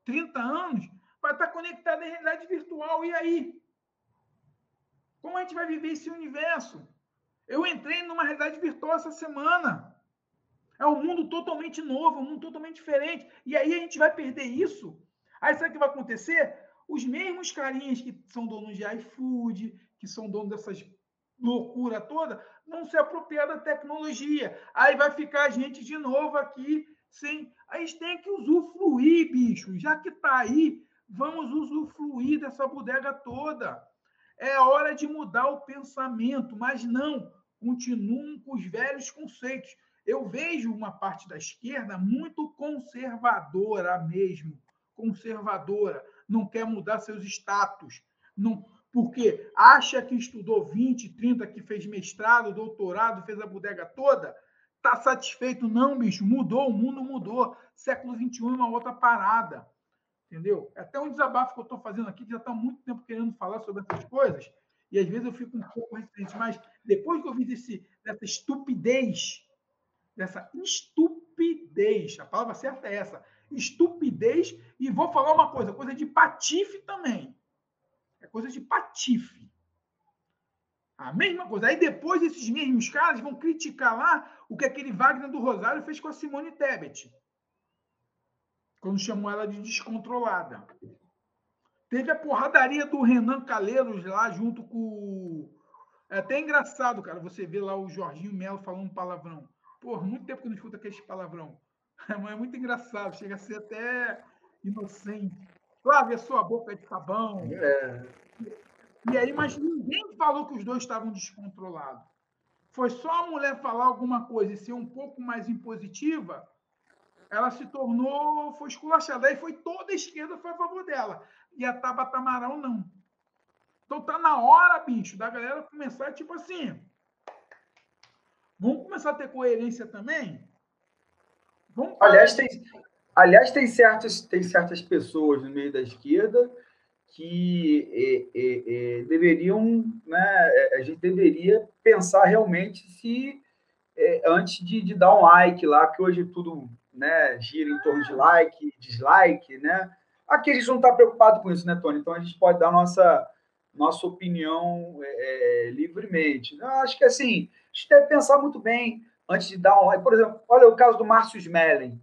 30 anos, vai estar conectada à realidade virtual. E aí? Como a gente vai viver esse universo? Eu entrei numa realidade virtual essa semana. É um mundo totalmente novo, um mundo totalmente diferente. E aí a gente vai perder isso. Aí sabe o que vai acontecer? Os mesmos carinhas que são donos de iFood, que são donos dessas loucura toda, vão se apropriar da tecnologia. Aí vai ficar a gente de novo aqui sem. A gente tem que usufruir, bicho. Já que está aí, vamos usufruir dessa bodega toda. É hora de mudar o pensamento, mas não continuem com os velhos conceitos. Eu vejo uma parte da esquerda muito conservadora mesmo, conservadora, não quer mudar seus status, não, porque acha que estudou 20, 30, que fez mestrado, doutorado, fez a bodega toda, está satisfeito. Não, bicho, mudou, o mundo mudou. Século XXI é uma outra parada. Entendeu? É até um desabafo que eu estou fazendo aqui, que já está muito tempo querendo falar sobre essas coisas, e às vezes eu fico um pouco resistente, mas depois que eu vi desse, dessa estupidez dessa estupidez. A palavra certa é essa. Estupidez. E vou falar uma coisa, coisa de patife também. É coisa de patife. A mesma coisa. Aí depois esses mesmos caras vão criticar lá o que aquele Wagner do Rosário fez com a Simone Tebet. Quando chamou ela de descontrolada. Teve a porradaria do Renan Calheiros lá junto com. É até engraçado, cara, você vê lá o Jorginho Melo falando palavrão. Pô, muito tempo que eu não escuto aquele palavrão. É muito engraçado, chega a ser até inocente. Claro, a sua boca é de sabão. É. E aí, mas ninguém falou que os dois estavam descontrolados. Foi só a mulher falar alguma coisa e ser um pouco mais impositiva, ela se tornou, foi esculachada. Aí foi toda a esquerda foi a favor dela. E a Tabata Amaral não. Então tá na hora, bicho, da galera começar, tipo assim, Vamos começar a ter coerência também? Vamos aliás, tem, aliás tem, certas, tem certas pessoas no meio da esquerda que é, é, é, deveriam, né, é, a gente deveria pensar realmente se é, antes de, de, dar um like lá, que hoje tudo né, gira em torno de like, dislike, né? Aqui a gente não está preocupado com isso, né, Tony? Então a gente pode dar nossa, nossa opinião é, livremente. Eu acho que assim a gente deve pensar muito bem antes de dar um. Por exemplo, olha o caso do Márcio Smelling.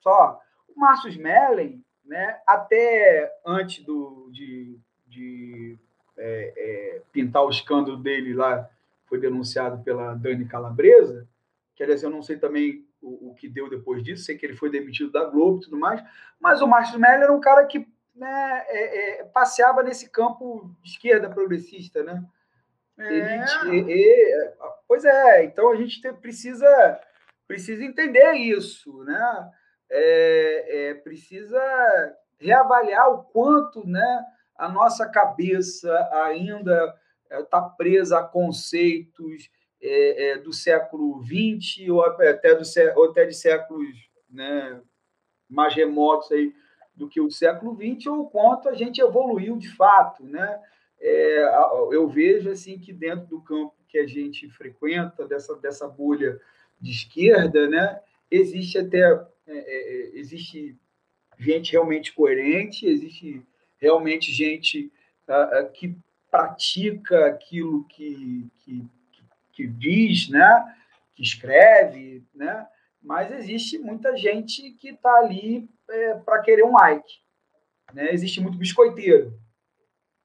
Só, o Márcio Smelling, né, até antes do, de, de é, é, pintar o escândalo dele lá, foi denunciado pela Dani Calabresa, quer dizer, eu não sei também o, o, que deu depois disso, sei que ele foi demitido da Globo e tudo mais, mas o Márcio Smelling era um cara que né, é, é passeava nesse campo de esquerda progressista, né? É. Pois é, então a gente precisa, precisa entender isso, né? É, é, precisa reavaliar o quanto né, a nossa cabeça ainda está é, presa a conceitos é, é, do século XX ou até, do, ou até de séculos né, mais remotos aí do que o século XX, ou o quanto a gente evoluiu de fato, né? É, eu vejo assim que dentro do campo que a gente frequenta, dessa, dessa bolha de esquerda, né, existe até é, é, existe gente realmente coerente, existe realmente gente uh, que pratica aquilo que, que, que diz, né, que escreve, né, mas existe muita gente que está ali é, para querer um like. Né? Existe muito biscoiteiro.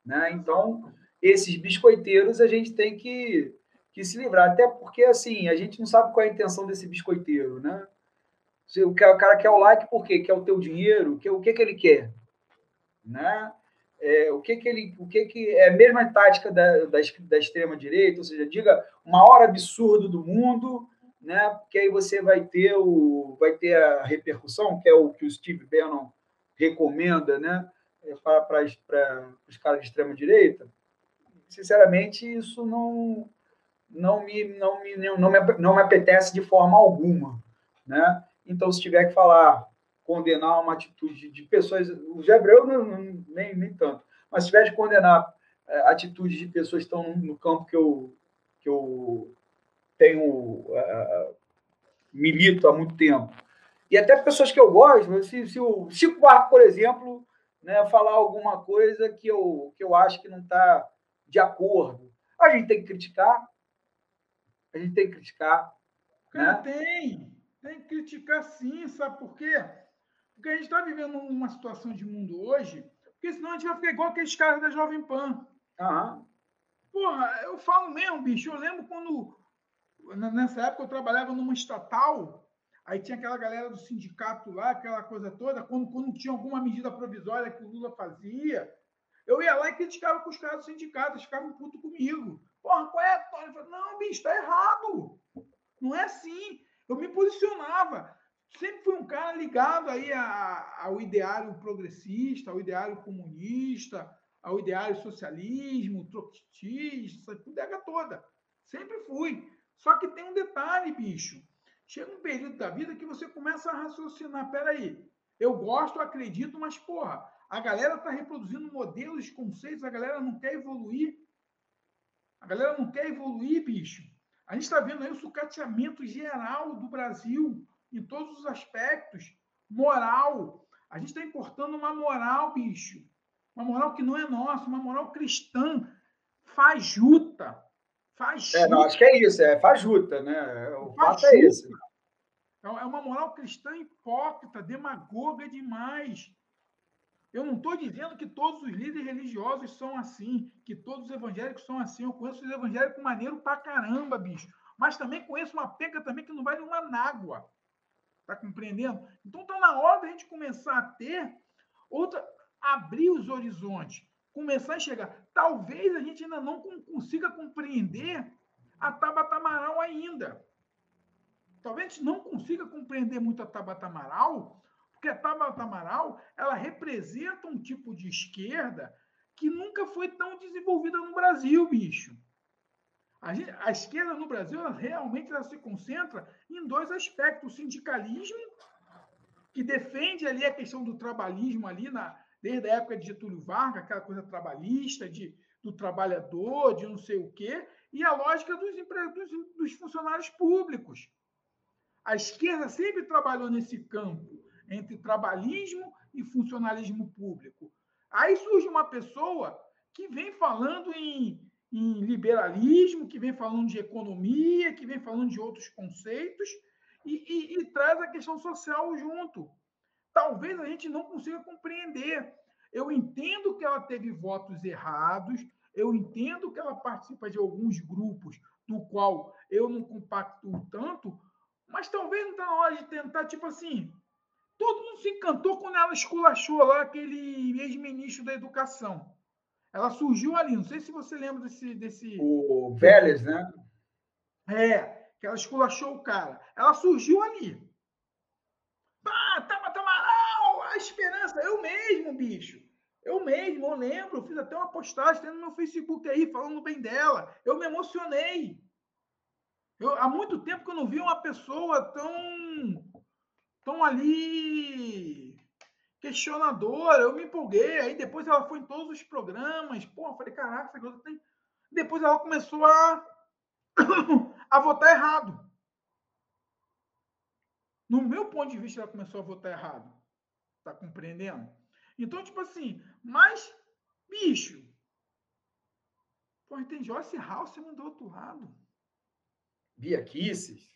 Né? Então, esses biscoiteiros a gente tem que, que se livrar, até porque assim, a gente não sabe qual é a intenção desse biscoiteiro. Né? O cara quer o like por quê? Quer o teu dinheiro? Quer, o que, que ele quer? Né? é, o que, que ele, o que, que é a mesma tática da, da, da extrema direita, ou seja, diga o maior absurdo do mundo, né? Porque aí você vai ter o, vai ter a repercussão, que é o que o Steve Bannon recomenda, né? É, para os caras de extrema direita. Sinceramente, isso não não me não me não me, não me apetece de forma alguma, né? Então, se tiver que falar condenar uma atitude de pessoas. O Gabriel não, não, nem, nem tanto. Mas se tiver de condenar é, atitudes de pessoas que estão no, campo que eu, que eu tenho. É, milito há muito tempo. E até pessoas que eu gosto, se, se o Chico Buarque, por exemplo, né, falar alguma coisa que eu, que eu acho que não está de acordo, a gente tem que criticar. A gente tem que criticar. Né? Tem, tem que criticar sim, sabe por quê? Porque a gente está vivendo uma situação de mundo hoje, porque senão a gente vai ficar igual aqueles caras da Jovem Pan. Uhum. Porra, eu falo mesmo, bicho. Eu lembro quando, nessa época, eu trabalhava numa estatal, aí tinha aquela galera do sindicato lá, aquela coisa toda, quando, quando tinha alguma medida provisória que o Lula fazia, eu ia lá e criticava com os caras do sindicato, ficavam puto comigo. Porra, qual é, Tony? Eu falei, não, bicho, tá errado. Não é assim. Eu me posicionava sempre fui um cara ligado aí a, ao ideário progressista, ao ideário comunista, ao ideário socialismo, trotskista, essa pudega toda. Sempre fui. Só que tem um detalhe, bicho. Chega um período da vida que você começa a raciocinar. Peraí, eu gosto, acredito, mas, porra, a galera está reproduzindo modelos, conceitos, a galera não quer evoluir. A galera não quer evoluir, bicho. A gente está vendo aí o sucateamento geral do Brasil em todos os aspectos. Moral. A gente está importando uma moral, bicho. Uma moral que não é nossa, uma moral cristã, fajuta. Fajuta. É, não, acho que é isso, é fajuta, né? O fajuta. fato é esse. É, é uma moral cristã hipócrita, demagoga demais. Eu não estou dizendo que todos os líderes religiosos são assim, que todos os evangélicos são assim. Eu conheço os evangélicos maneiro pra caramba, bicho. Mas também conheço uma penca também que não vale uma nágua. Está compreendendo? Então está na hora da gente começar a ter outra, abrir os horizontes, começar a chegar. Talvez a gente ainda não consiga compreender a Tabata Amaral ainda. Talvez a gente não consiga compreender muito a Tabata Amaral, porque a Tabata Amaral ela representa um tipo de esquerda que nunca foi tão desenvolvida no Brasil, bicho. A, gente, a, esquerda no Brasil ela realmente ela se concentra em dois aspectos: o sindicalismo, que defende ali a questão do trabalhismo ali na, desde a época de Getúlio Vargas, aquela coisa trabalhista, de, do trabalhador, de não sei o quê, e a lógica dos, dos, dos funcionários públicos. A esquerda sempre trabalhou nesse campo entre trabalhismo e funcionalismo público. Aí surge uma pessoa que vem falando em em liberalismo, que vem falando de economia, que vem falando de outros conceitos e, e, e traz a questão social junto. Talvez a gente não consiga compreender. Eu entendo que ela teve votos errados, eu entendo que ela participa de alguns grupos do qual eu não compacto tanto, mas talvez não está na hora de tentar, tipo assim, todo mundo se encantou quando ela esculachou lá aquele ex-ministro da educação. Ela surgiu ali, não sei se você lembra desse. desse o Vélez, né? É, que ela esculachou o cara. Ela surgiu ali. Pá, Tabata Amaral, a esperança. Eu mesmo, bicho. Eu mesmo, eu lembro, eu fiz até uma postagem no meu Facebook aí, falando bem dela. Eu me emocionei. Eu, há muito tempo que eu não vi uma pessoa tão, tão ali questionadora, eu me empolguei, aí depois ela foi em todos os programas, pô, eu falei, caraca, essa coisa tem... Depois ela começou a, a votar errado. No meu ponto de vista, ela começou a votar errado. Tá compreendendo? Então, tipo assim, mas, bicho, pô, tem Joyce House do outro lado. Bia Kisses.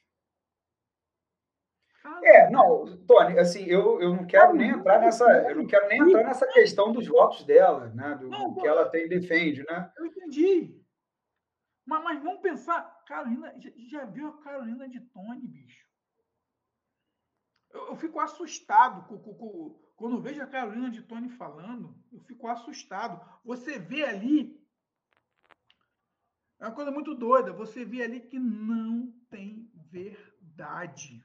É, não, Tony, assim, eu, eu não quero nem entrar nessa, eu não quero nem entrar nessa questão dos votos dela, né? Do, não, que ela tem defende, né? Eu entendi. Mas, mas vamos pensar, Carolina, já, já viu a Carolina de Tony, bicho? Eu, eu fico assustado com, com, com, Quando vejo a Carolina de Tony falando, eu fico assustado. Você vê ali. É uma coisa muito doida. Você vê ali que não tem verdade.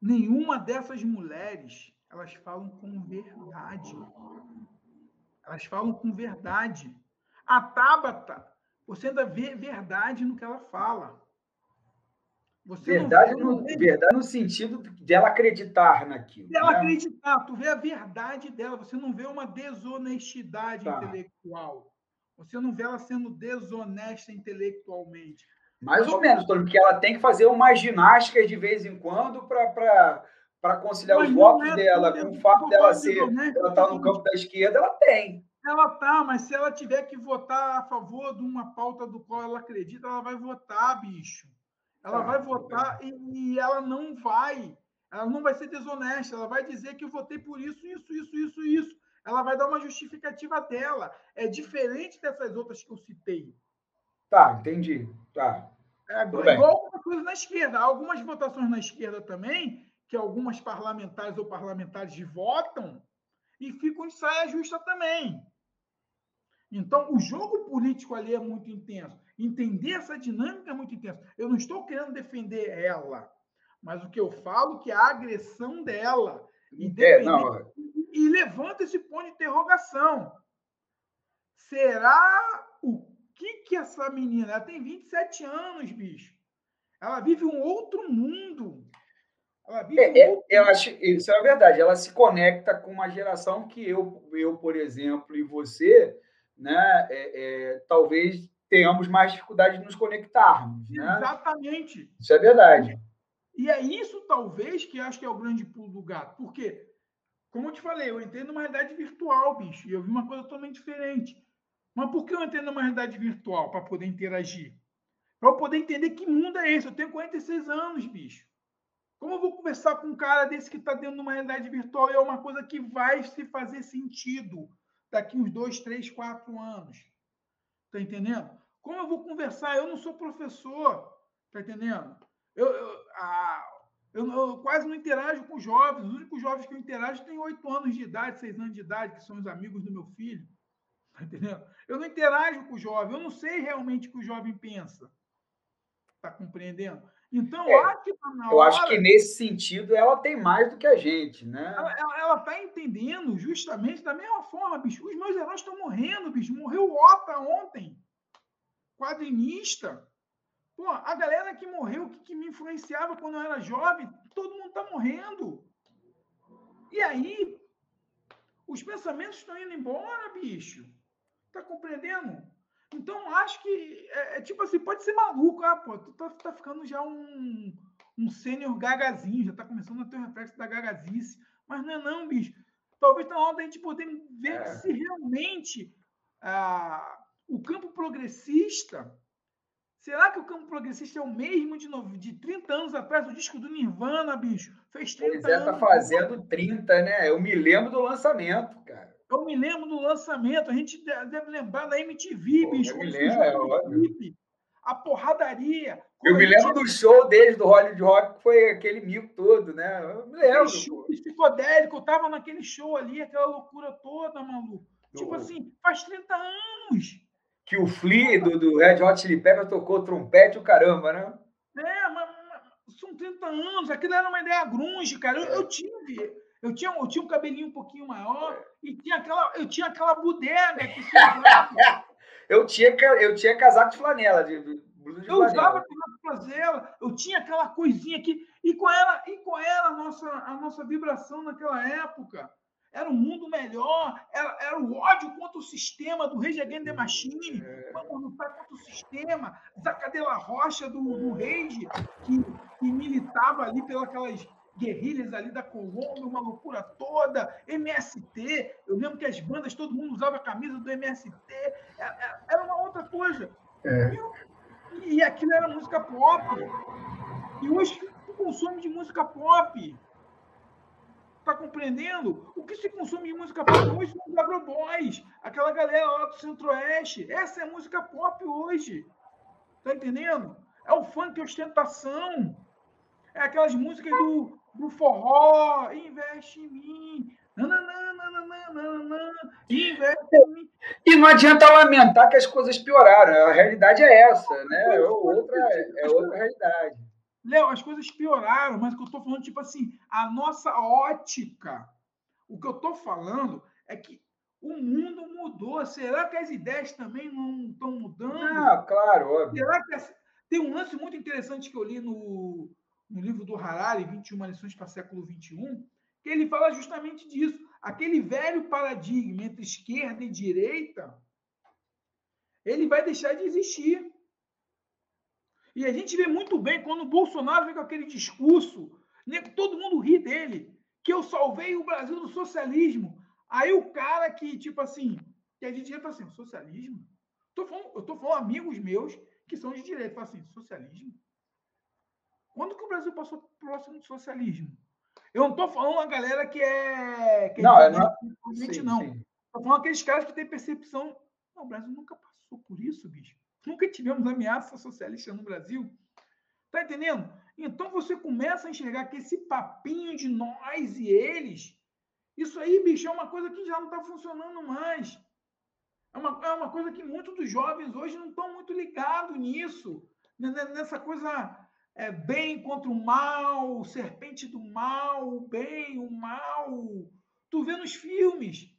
Nenhuma dessas mulheres, elas falam com verdade. Elas falam com verdade. A Tabata, você ainda vê verdade no que ela fala. Você verdade, vê, no, verdade no sentido dela acreditar naquilo. Dela né? acreditar, tu vê a verdade dela, você não vê uma desonestidade tá. intelectual. Você não vê ela sendo desonesta intelectualmente. Mais ou menos, porque ela tem que fazer umas ginásticas de vez em quando para conciliar mas os votos é dela com o fato dela ser ela estar tá no campo da esquerda, ela tem. Ela tá, mas se ela tiver que votar a favor de uma pauta do qual ela acredita, ela vai votar, bicho. Ela ah, vai votar e, e, ela não vai, ela não vai ser desonesta, ela vai dizer que eu votei por isso, isso, isso, isso, isso. Ela vai dar uma justificativa dela. É diferente dessas outras que eu citei. Tá, entendi. Tá. É igual alguma coisa na esquerda. Algumas votações na esquerda também, que algumas parlamentares ou parlamentares votam e ficam em saia justa também. Então, o jogo político ali é muito intenso. Entender essa dinâmica é muito intenso. Eu não estou querendo defender ela, mas o que eu falo é que a agressão dela é, não. e levanta esse ponto de interrogação. Será o que que essa menina? Ela tem 27 anos, bicho. Ela vive um outro mundo. Ela vive é, um outro é, eu acho isso é verdade. Ela se conecta com uma geração que eu, eu por exemplo, e você né, é, é, talvez tenhamos mais dificuldade de nos conectarmos. Né? Exatamente. Isso é verdade. E é isso, talvez, que acho que é o grande pulo do gato. Porque, como eu te falei, eu entrei numa realidade virtual, bicho, e eu vi uma coisa totalmente diferente. Mas por que eu entrei numa realidade virtual? Para poder interagir. Para eu poder entender que mundo é esse. Eu tenho 46 anos, bicho. Como eu vou conversar com um cara desse que está dentro de uma realidade virtual e é uma coisa que vai se fazer sentido? daqui uns dois, três, quatro anos. Tá entendendo? Como eu vou conversar? Eu não sou professor, tá entendendo? Eu, eu, a, eu, eu, quase não interajo com jovens. Os únicos jovens que eu interajo têm oito anos de idade, seis anos de idade, que são os amigos do meu filho. Tá entendendo? Eu não interajo com o jovem, eu não sei realmente o que o jovem pensa. Tá compreendendo? Então, é, acho que tá eu hora, acho que nesse sentido ela tem mais do que a gente, né? Ela está entendendo justamente da mesma forma, bicho. Os meus heróis estão morrendo, bicho. Morreu o Ota ontem, quadrinista. Pô, a galera que morreu, que, que me influenciava quando eu era jovem, todo mundo está morrendo. E aí, os pensamentos estão indo embora, bicho. Tá compreendendo? Então, acho que é, é, tipo assim, pode ser maluco, ah, pô, tu tá, tá ficando já um, um sênior gagazinho, já tá começando a ter o reflexo da gagazice. Mas não é não, bicho. Talvez tá na hora da gente poder ver é. se realmente ah, o campo progressista. Será que o campo progressista é o mesmo de, novo, de 30 anos atrás? O disco do Nirvana, bicho, fez 30 pois é, tá anos. tá fazendo 30, né? Eu me lembro do lançamento, cara. Eu me lembro do lançamento, a gente deve lembrar da MTV, Pô, bicho. Eu me lembro, é óbvio. A porradaria. Eu me lembro do show deles, do Hollywood Rock, que foi aquele mico todo, né? Eu me lembro. Show psicodélico, eu tava naquele show ali, aquela loucura toda, maluco. Tipo assim, faz 30 anos. Que o Flea do, do Red Hot Chili Pepper tocou trompete o caramba, né? É, mas, mas são 30 anos. Aquilo era uma ideia grunge, cara. Eu, eu tive eu tinha, eu tinha um cabelinho um pouquinho maior e tinha aquela, eu tinha aquela bodega que eu tinha eu tinha casaco de flanela, de, de eu usava casaco de flanela, eu tinha aquela coisinha aqui. E qual era, e qual era a, nossa, a nossa vibração naquela época? Era um mundo melhor, era, era o ódio contra o sistema do Rage Against the Machine. É. Vamos lutar contra o sistema. Zacadela Rocha do, do Rage, que, que militava ali pelas guerrilhas ali da Colômbia, uma loucura toda, MST. Eu lembro que as bandas, todo mundo usava a camisa do MST. É, é, era uma outra coisa. É. E, e aquilo era música pop. E hoje o consome de música pop. Tá compreendendo? O que se consome de música pop hoje são os agroboys, aquela galera lá do Centro-Oeste. Essa é música pop hoje. Tá entendendo? É o funk ostentação. É aquelas músicas do do forró, investe em mim. investe em mim. E não adianta lamentar que as coisas pioraram. A realidade é essa, né? É outra, é outra realidade. Léo, as coisas pioraram, mas o que eu estou falando, tipo assim, a nossa ótica. O que eu estou falando é que o mundo mudou. Será que as ideias também não estão mudando? Ah, claro, óbvio. Será que as... tem um lance muito interessante que eu li no, no livro do Harari, 21 lições para o século 21, que ele fala justamente disso. Aquele velho paradigma entre esquerda e direita, ele vai deixar de existir. E a gente vê muito bem quando o Bolsonaro vem com aquele discurso, né, que todo mundo ri dele, que eu salvei o Brasil do socialismo. Aí o cara que, tipo assim, que a gente fala assim, socialismo? Tô falando, eu tô falando amigos meus que são de direita, falam assim, socialismo? Quando que o Brasil passou próximo do socialismo? Eu não estou falando a galera que é. Que não, é não. Sim, não. Estou falando aqueles caras que têm percepção. Não, o Brasil nunca passou por isso, bicho. Nunca tivemos ameaça socialista no Brasil. Tá entendendo? Então você começa a enxergar que esse papinho de nós e eles, isso aí, bicho, é uma coisa que já não está funcionando mais. É uma, é uma coisa que muitos dos jovens hoje não estão muito ligados nisso. Nessa coisa é, bem contra o mal, serpente do mal, o bem, o mal. Tu vê nos filmes.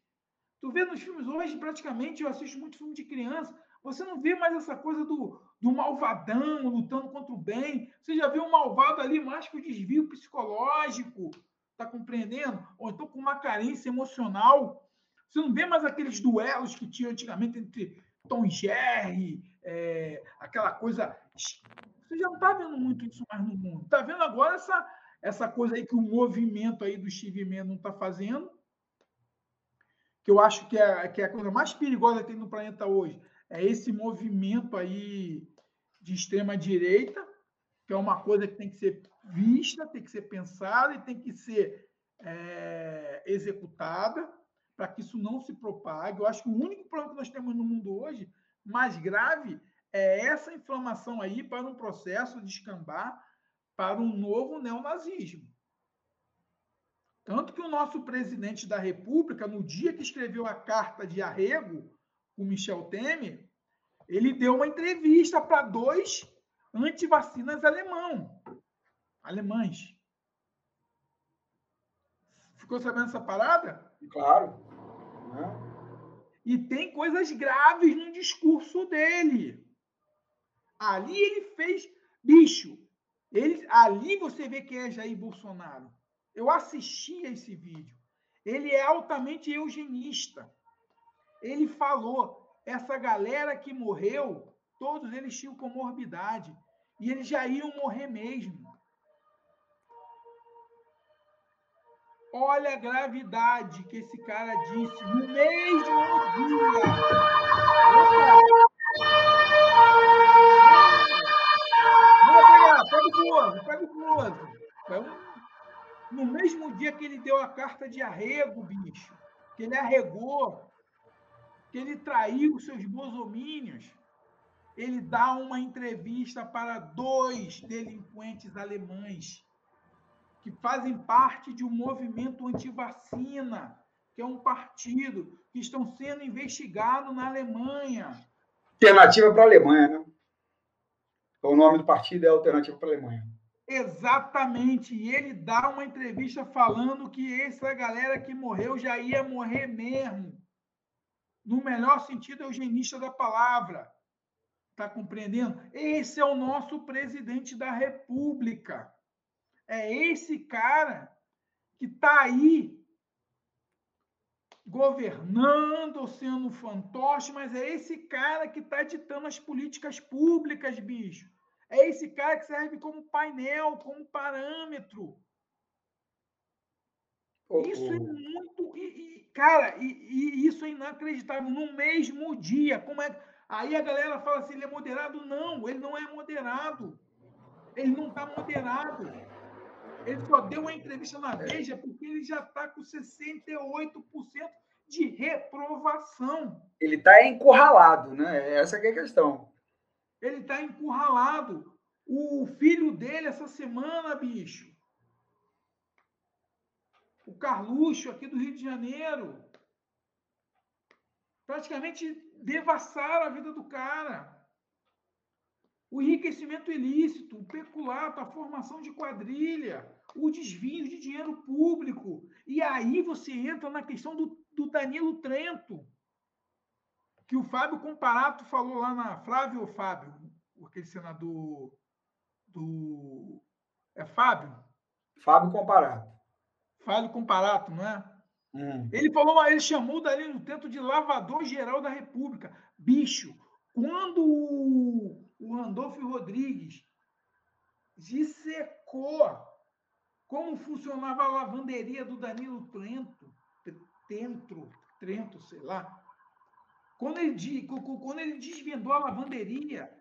Tu vê nos filmes hoje, praticamente, eu assisto muito filme de criança. Você não vê mais essa coisa do, do malvadão lutando contra o bem. Você já vê um malvado ali mais com desvio psicológico, tá compreendendo? Ou então com uma carência emocional. Você não vê mais aqueles duelos que tinha antigamente entre Tom Jerry, é, aquela coisa. Você já não está vendo muito isso mais no mundo. Está vendo agora essa, essa coisa aí que o movimento aí do Steve não está fazendo, que eu acho que é, que é a coisa mais perigosa que tem no planeta hoje é esse movimento aí de extrema direita, que é uma coisa que tem que ser vista, tem que ser pensada e tem que ser é, executada para que isso não se propague. Eu acho que o único problema que nós temos no mundo hoje, mais grave, é essa inflamação aí para um processo de escambar para um novo neonazismo. Tanto que o nosso presidente da República, no dia que escreveu a carta de arrego, o Michel Temer, ele deu uma entrevista para dois antivacinas alemão, alemães. Ficou sabendo essa parada? Claro. E tem coisas graves no discurso dele. Ali ele fez. Bicho, ele, ali você vê quem é Jair Bolsonaro. Eu assisti a esse vídeo. Ele é altamente eugenista ele falou: essa galera que morreu, todos eles tinham comorbidade. E eles já iam morrer mesmo. Olha a gravidade que esse cara disse no mesmo dia. Vamos pegar, pega o close, pega o close. No mesmo dia que ele deu a carta de arrego, bicho, que ele arregou, que ele traiu seus bosomínios, ele dá uma entrevista para dois delinquentes alemães que fazem parte de um movimento anti-vacina, que é um partido que estão sendo investigados na Alemanha. Alternativa para a Alemanha, né? O nome do partido é Alternativa para a Alemanha. Exatamente. E ele dá uma entrevista falando que essa galera que morreu já ia morrer mesmo no melhor sentido eugenista da palavra. Está compreendendo? Esse é o nosso presidente da República. É esse cara que está aí governando, sendo fantoche, mas é esse cara que está ditando as políticas públicas, bicho. É esse cara que serve como painel, como parâmetro. Isso é muito. E, e cara, e, e, isso é inacreditável. No mesmo dia, como é. Aí a galera fala assim: ele é moderado. Não, ele não é moderado. Ele não está moderado. Ele só deu uma entrevista na Veja porque ele já está com 68% de reprovação. Ele está encurralado, né? Essa é a questão. Ele está encurralado. O filho dele, essa semana, bicho, o Carluxo, aqui do Rio de Janeiro. Praticamente devassaram a vida do cara. O enriquecimento ilícito, o peculato, a formação de quadrilha, o desvio de dinheiro público. E aí você entra na questão do, do Danilo Trento, que o Fábio Comparato falou lá na. Flávio ou Fábio? Aquele senador do. É Fábio? Fábio Comparato. Fábio Comparato, não é? Hum. Ele falou, ele chamou o Danilo Trento de lavador geral da República. Bicho, quando o, o Randolfo Rodrigues dissecou como funcionava a lavanderia do Danilo Trento, Trento, Trento, sei lá. Quando ele, quando ele desvendou a lavanderia,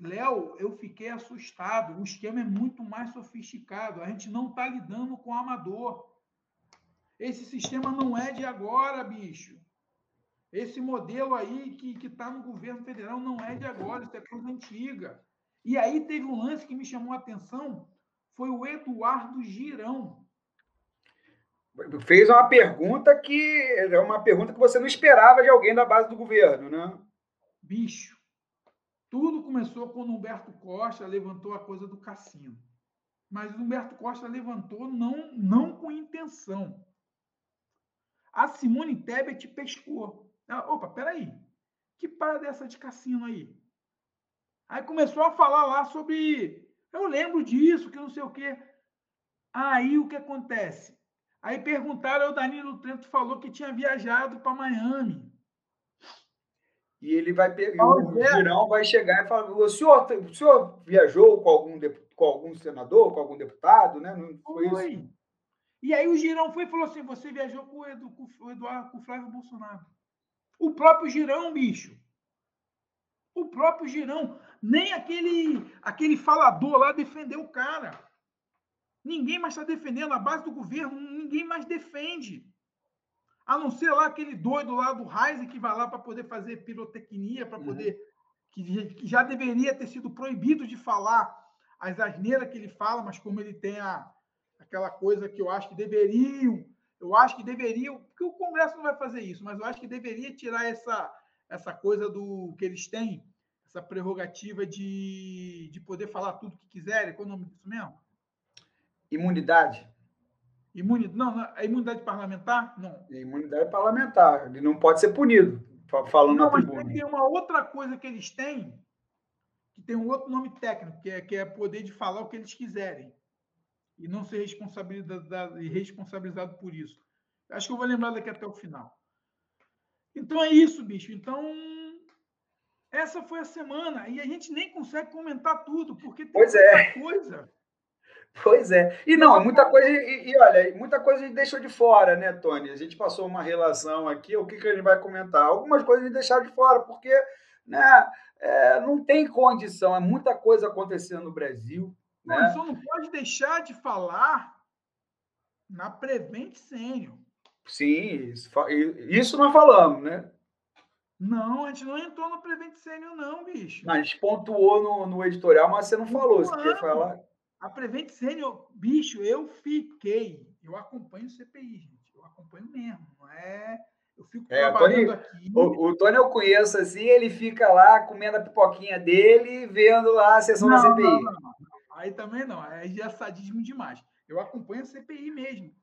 Léo, eu fiquei assustado. O esquema é muito mais sofisticado. A gente não está lidando com amador. Esse sistema não é de agora, bicho. Esse modelo aí que está no governo federal não é de agora, isso é coisa antiga. E aí teve um lance que me chamou a atenção, foi o Eduardo Girão. Fez uma pergunta que é uma pergunta que você não esperava de alguém da base do governo, né? Bicho, tudo começou quando Humberto Costa levantou a coisa do cassino. Mas Humberto Costa levantou não, não com intenção. A Simone Tebet pescou. Ela, opa, peraí. Que parada é essa de cassino aí? Aí começou a falar lá sobre. Eu lembro disso, que não sei o quê. Aí o que acontece? Aí perguntaram, o Danilo Trento falou que tinha viajado para Miami. E ele vai pegar, o. Girão vai chegar e falar: o senhor, o senhor viajou com algum, com algum senador, com algum deputado, né? Não foi, foi. isso? E aí o Girão foi e falou assim: você viajou com o, Edu, com o Eduardo, com o Flávio Bolsonaro. O próprio Girão, bicho. O próprio Girão. Nem aquele, aquele falador lá defendeu o cara. Ninguém mais está defendendo. A base do governo, ninguém mais defende. A não ser lá aquele doido lá do Reise que vai lá para poder fazer pirotecnia, para uhum. poder. Uhum. Que já deveria ter sido proibido de falar as asneiras que ele fala, mas como ele tem a, aquela coisa que eu acho que deveriam, eu acho que deveriam, porque o Congresso não vai fazer isso, mas eu acho que deveria tirar essa, essa coisa do que eles têm, essa prerrogativa de, de poder falar tudo que quiserem. Qual é o nome disso mesmo? Imunidade. Imunidade, não, a imunidade parlamentar? Não. Imunidade parlamentar. Ele não pode ser punido, falando não, na tribuna. Mas tem uma outra coisa que eles têm, que tem um outro nome técnico, que é, que é poder de falar o que eles quiserem e não ser responsabilizado, responsabilizado por isso. Acho que eu vou lembrar daqui até o final. Então é isso, bicho. Então, essa foi a semana. E a gente nem consegue comentar tudo, porque tem pois muita é. coisa. Pois é. E não, muita coisa. E, e, olha, muita coisa a gente deixou de fora, né, Tony? A gente passou uma relação aqui, o que, que a gente vai comentar? Algumas coisas a gente deixaram de fora, porque né, é, não tem condição, é muita coisa acontecendo no Brasil. Não, né? só não pode deixar de falar na Prevent Senior. Sim, isso, isso nós falamos, né? Não, a gente não entrou no Prevent Senior, não, bicho. a gente pontuou no, no editorial, mas você não falou. Você quer falar? A Prevent Senior, bicho, eu fiquei. Eu acompanho o CPI, gente. Eu acompanho mesmo. Não é. Eu fico é, trabalhando Tony, aqui. O, o Tony eu conheço assim, ele fica lá comendo a pipoquinha dele, vendo lá a sessão não, da CPI. Não, não, Aí também não, aí já é sadismo demais. Eu acompanho a CPI mesmo.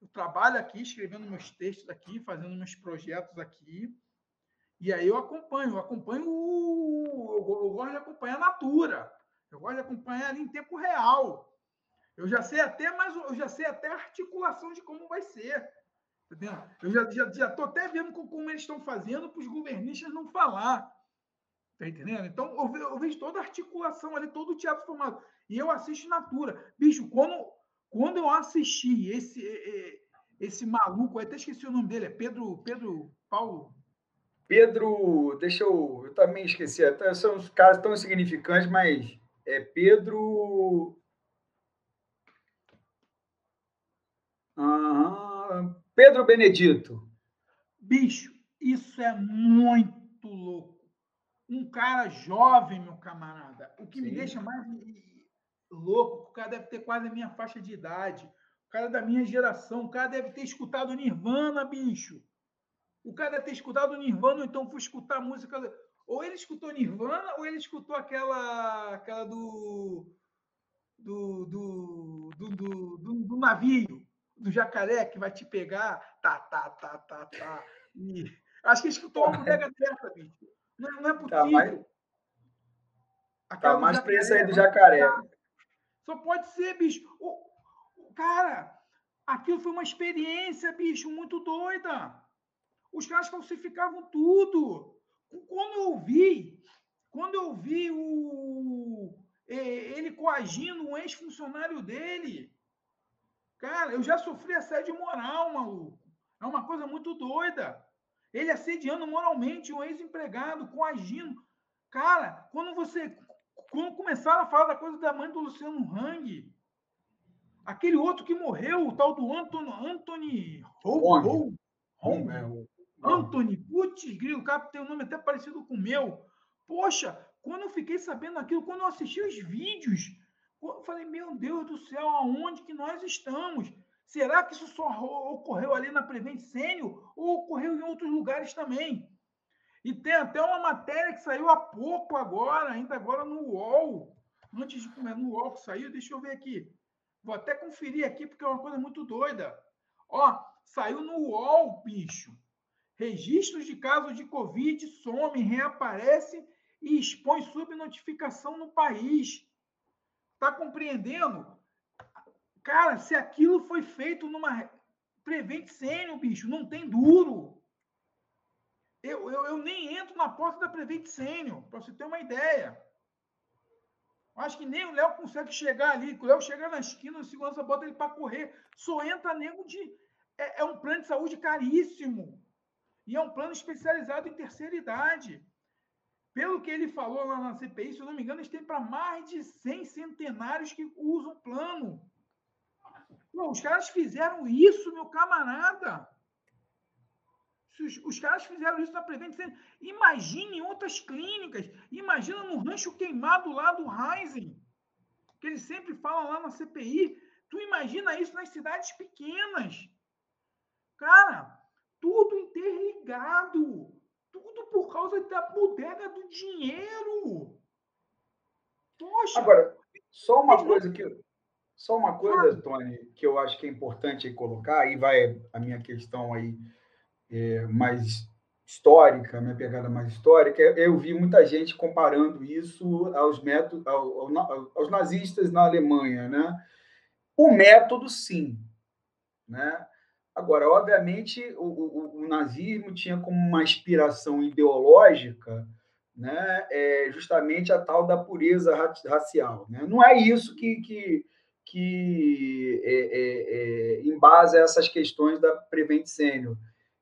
Eu trabalho aqui, escrevendo meus textos aqui, fazendo meus projetos aqui. E aí eu acompanho, eu acompanho o. Eu, gosto de acompanhar a Natura. Eu gosto de acompanhar ali em tempo real. Eu já sei até mais, eu já sei até a articulação de como vai ser. Entendeu? Eu já estou já, já até vendo como eles estão fazendo para os governistas não falar. Tá entendendo? Então, eu, eu vejo toda a articulação ali, todo o teatro formado. E eu assisto Natura. Bicho, quando, quando eu assisti esse, esse maluco, eu até esqueci o nome dele, é Pedro, Pedro Paulo. Pedro, deixa eu. Eu também esqueci, são os caras tão insignificantes, mas é Pedro. Uhum. Pedro Benedito. Bicho, isso é muito louco. Um cara jovem, meu camarada. O que Sim. me deixa mais louco, o cara deve ter quase a minha faixa de idade. O cara da minha geração, o cara deve ter escutado Nirvana, bicho. O cara deve ter escutado Nirvana, ou então foi escutar música. Ou ele escutou Nirvana, ou ele escutou aquela, aquela do, do, do, do, do, navio, do jacaré que vai te pegar. Tá, tá, tá, tá, tá. Acho que ele escutou uma bodega dessa, bicho. Não, é possível. Tá mais, tá mais para esse aí do jacaré. Só pode ser, bicho. Cara, aquilo foi uma experiência, bicho, muito doida. Os caras falsificavam tudo. Quando eu vi, quando eu vi o, ele coagindo um ex-funcionário dele, cara, eu já sofri assédio moral, maluco. É uma coisa muito doida. Ele assediando moralmente um ex-empregado, coagindo. Cara, quando você. Quando começaram a falar da coisa da mãe do Luciano Hang, aquele outro que morreu, o tal do Anthony. Anthony. Hong. Hong. Anthony, putz, grilo, cara tem um nome até parecido com o meu. Poxa, quando eu fiquei sabendo aquilo, quando eu assisti os vídeos, eu falei, meu Deus do céu, aonde que nós estamos? Será que isso só ocorreu ali na Prevent Sênior ou ocorreu em outros lugares também? E tem até uma matéria que saiu há pouco agora, ainda agora no UOL. Antes de comer no UOL que saiu, deixa eu ver aqui. Vou até conferir aqui, porque é uma coisa muito doida. Ó, saiu no UOL, bicho. Registros de casos de Covid somem, reaparecem e expõe subnotificação no país. Está compreendendo? Cara, se aquilo foi feito numa Prevent Sênior, bicho, não tem duro. Eu, eu, eu nem entro na porta da Prevent Sênior, para você ter uma ideia. Acho que nem o Léo consegue chegar ali. O Léo chega na esquina, a segurança bota ele para correr. Só entra nego de. É, é um plano de saúde caríssimo. E é um plano especializado em terceira idade. Pelo que ele falou lá na CPI, se eu não me engano, eles têm para mais de 100 centenários que usam plano. Pô, os caras fizeram isso, meu camarada. Os, os caras fizeram isso na Prevent Imagine outras clínicas. Imagina no rancho queimado lá do Heisen, que eles sempre falam lá na CPI. Tu imagina isso nas cidades pequenas. Cara, tudo interligado. Tudo por causa da bodega do dinheiro. Poxa. Agora, só uma coisa que só uma coisa, Tony, que eu acho que é importante colocar, aí vai a minha questão aí é, mais histórica, minha pegada mais histórica. Eu vi muita gente comparando isso aos métodos, aos nazistas na Alemanha, né? O método, sim, né? Agora, obviamente, o, o, o, nazismo tinha como uma inspiração ideológica né, é justamente a tal da pureza racial. Né? Não é isso que, que, que é, é, é, embasa essas questões da Prevent Senior.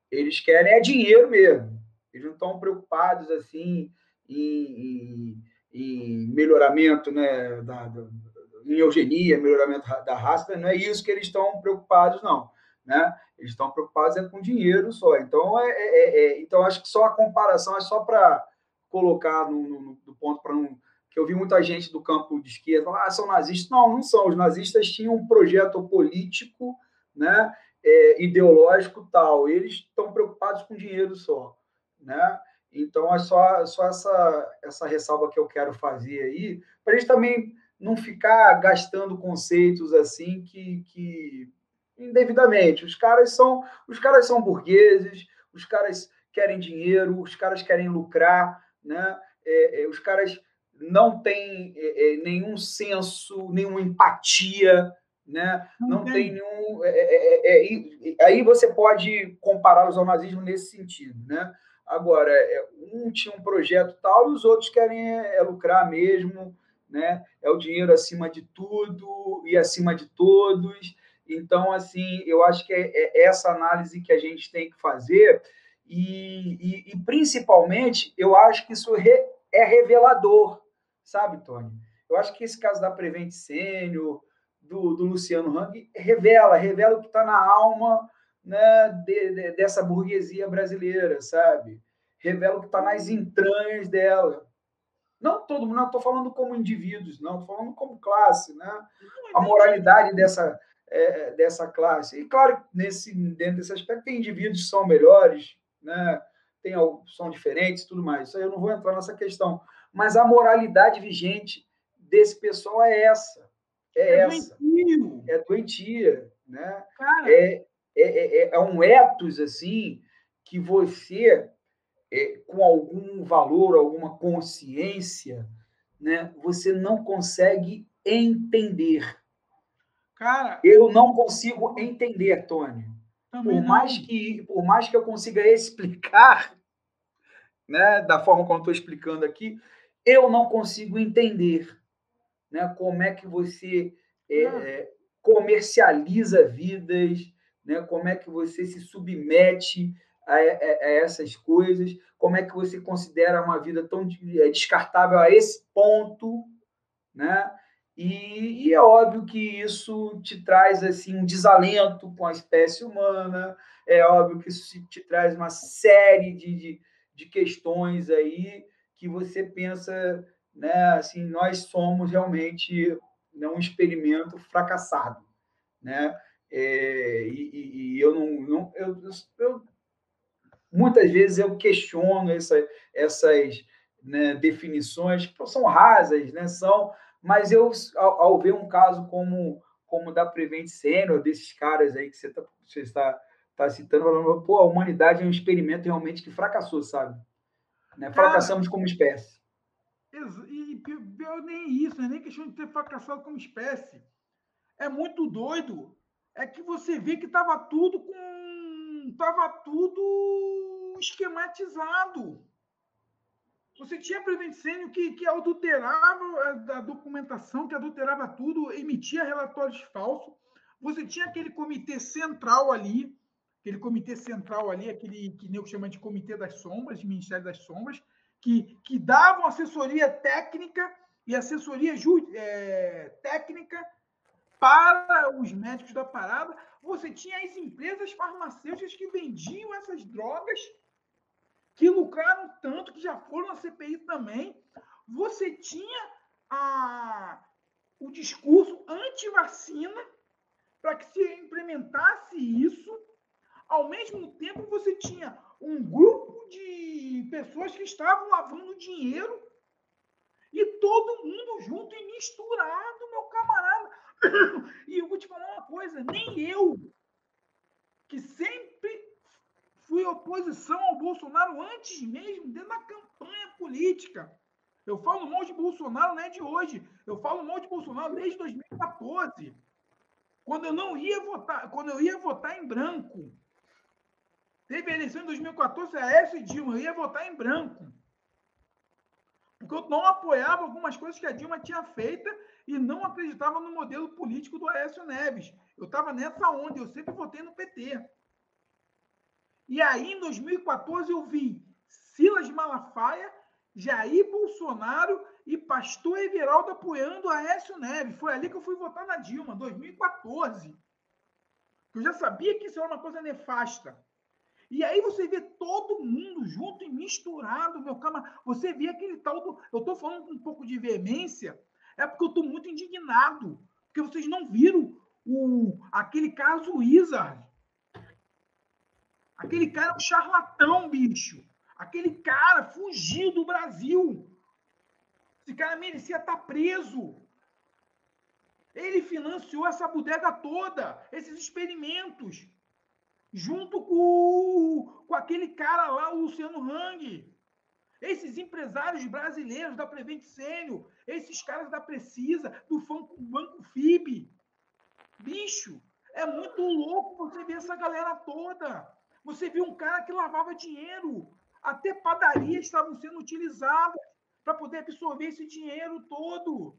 Eles querem é dinheiro mesmo. Eles não estão preocupados assim em, em, em melhoramento né, da, da, em eugenia, melhoramento da raça, não é isso que eles estão preocupados, não né? Eles estão preocupados é com dinheiro só. Então, é, é, é, é então acho que só a comparação é só para colocar no, no, no ponto para não que eu vi muita gente do campo de esquerda falar, ah, são nazistas. Não, não são. Os nazistas tinham um projeto político, né, é, ideológico tal. Eles estão preocupados com dinheiro só, né? Então é só, só essa, essa ressalva que eu quero fazer aí, para a gente também não ficar gastando conceitos assim que, que indevidamente. Os caras são, os caras são burgueses, os caras querem dinheiro, os caras querem lucrar, né? É, é, os caras não têm é, é nenhum senso, nenhuma empatia, né? Não, não tem. nenhum. É, é, aí você pode compará-los ao nazismo nesse sentido, né? Agora, um tinha um projeto tal e os outros querem lucrar mesmo, né? É o dinheiro acima de tudo e acima de todos. Então, assim, eu acho que é, é essa análise que a gente tem que fazer e, e, e principalmente, eu acho que isso re, é revelador, sabe, Tony? Eu acho que esse caso da Prevent Sênior, do, do, Luciano Hang, revela, revela o que está na alma né, de, de, dessa burguesia brasileira, sabe? Revela o que está nas entranhas dela. Não todo mundo, não estou falando como indivíduos, não, estou falando como classe, né? A moralidade dessa, é, dessa classe. E claro, nesse, dentro desse aspecto, tem indivíduos que são melhores, né? tem, são diferentes tudo mais. Isso aí eu não vou entrar nessa questão. Mas a moralidade vigente desse pessoal é essa. É, é essa. Doentio. É doentia. Né? É, é, é, é, um ethos assim que você, é, com algum valor, alguma consciência, né, você não consegue entender. Cara, eu não consigo entender, Tony. Por mais que, por mais que eu consiga explicar, né, da forma como estou explicando aqui, eu não consigo entender, né, como é que você é, é, comercializa vidas, né, como é que você se submete a, a, a, essas coisas, como é que você considera uma vida tão é, descartável a esse ponto, né? E, e, é óbvio que isso te traz assim um desalento com a espécie humana, é óbvio que isso te traz uma série de, de, de questões aí que você pensa, né, assim, nós somos realmente né, um experimento fracassado, né? É, e, e, eu não, não eu, eu, muitas vezes eu questiono essa, essas né, definições, são rasas, né? São mas eu, ao, ao ver um caso como como da Prevent Senior, desses caras aí que você, tá, você está, está citando, falando, pô, a humanidade é um experimento realmente que fracassou, sabe? Né? Fracassamos como espécie. E pior nem isso, não é nem questão de ter fracassado como espécie. É muito doido. É que você vê que estava tudo com. Estava tudo esquematizado. Você tinha Prevencênio que, que adulterava a, documentação, que adulterava tudo, emitia relatórios falsos. Você tinha aquele comitê central ali, aquele comitê central ali, aquele que nem chama de Comitê das Sombras, de Ministério das Sombras, que, que davam assessoria técnica e assessoria é, técnica para os médicos da parada. Você tinha as empresas farmacêuticas que vendiam essas drogas que lucraram tanto, que já foram na CPI também. Você tinha a, o discurso anti-vacina para que se implementasse isso. Ao mesmo tempo, você tinha um grupo de pessoas que estavam lavando dinheiro e todo mundo junto e misturado, meu camarada. E eu vou te falar uma coisa: nem eu, que sempre fui oposição ao Bolsonaro antes mesmo, dentro da campanha política. Eu falo mal de Bolsonaro não é de hoje. Eu falo mal de Bolsonaro desde 2014. Quando eu não ia votar, quando eu ia votar em branco. Teve a eleição em 2014, a e Dilma, eu ia votar em branco. Porque eu não apoiava algumas coisas que a Dilma tinha feito e não acreditava no modelo político do Aécio Neves. Eu estava nessa onda, eu sempre votei no PT. E aí, em 2014, eu vi Silas Malafaia, Jair Bolsonaro e pastor Everaldo apoiando a Aécio Neves. Foi ali que eu fui votar na Dilma, 2014. Eu já sabia que isso era uma coisa nefasta. E aí você vê todo mundo junto e misturado, meu camarada. Você vê aquele tal do. Eu estou falando com um pouco de veemência, é porque eu estou muito indignado. Porque vocês não viram o, aquele caso Wizard. Aquele cara é um charlatão, bicho. Aquele cara fugiu do Brasil. Esse cara merecia estar preso. Ele financiou essa bodega toda, esses experimentos, junto com, com aquele cara lá, o Luciano Hang. Esses empresários brasileiros da Prevent Sênior, esses caras da Precisa, do Banco FIB. Bicho, é muito louco você ver essa galera toda. Você viu um cara que lavava dinheiro. Até padarias estavam sendo utilizadas para poder absorver esse dinheiro todo.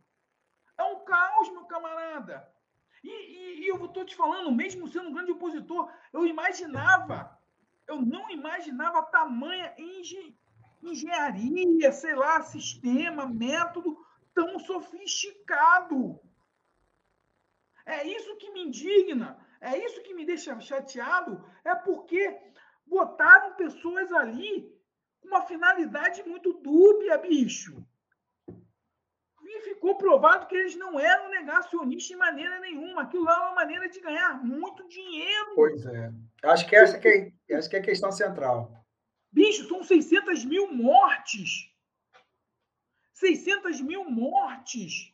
É um caos, meu camarada. E, e, e eu estou te falando, mesmo sendo um grande opositor, eu imaginava, eu não imaginava tamanha engen engenharia, sei lá, sistema, método tão sofisticado. É isso que me indigna. É isso que me deixa chateado, é porque botaram pessoas ali com uma finalidade muito dúbia, bicho. E ficou provado que eles não eram negacionistas de maneira nenhuma. Aquilo lá é uma maneira de ganhar muito dinheiro. Pois é. Acho que essa que é, essa que é a questão central. Bicho, são 600 mil mortes. 600 mil mortes.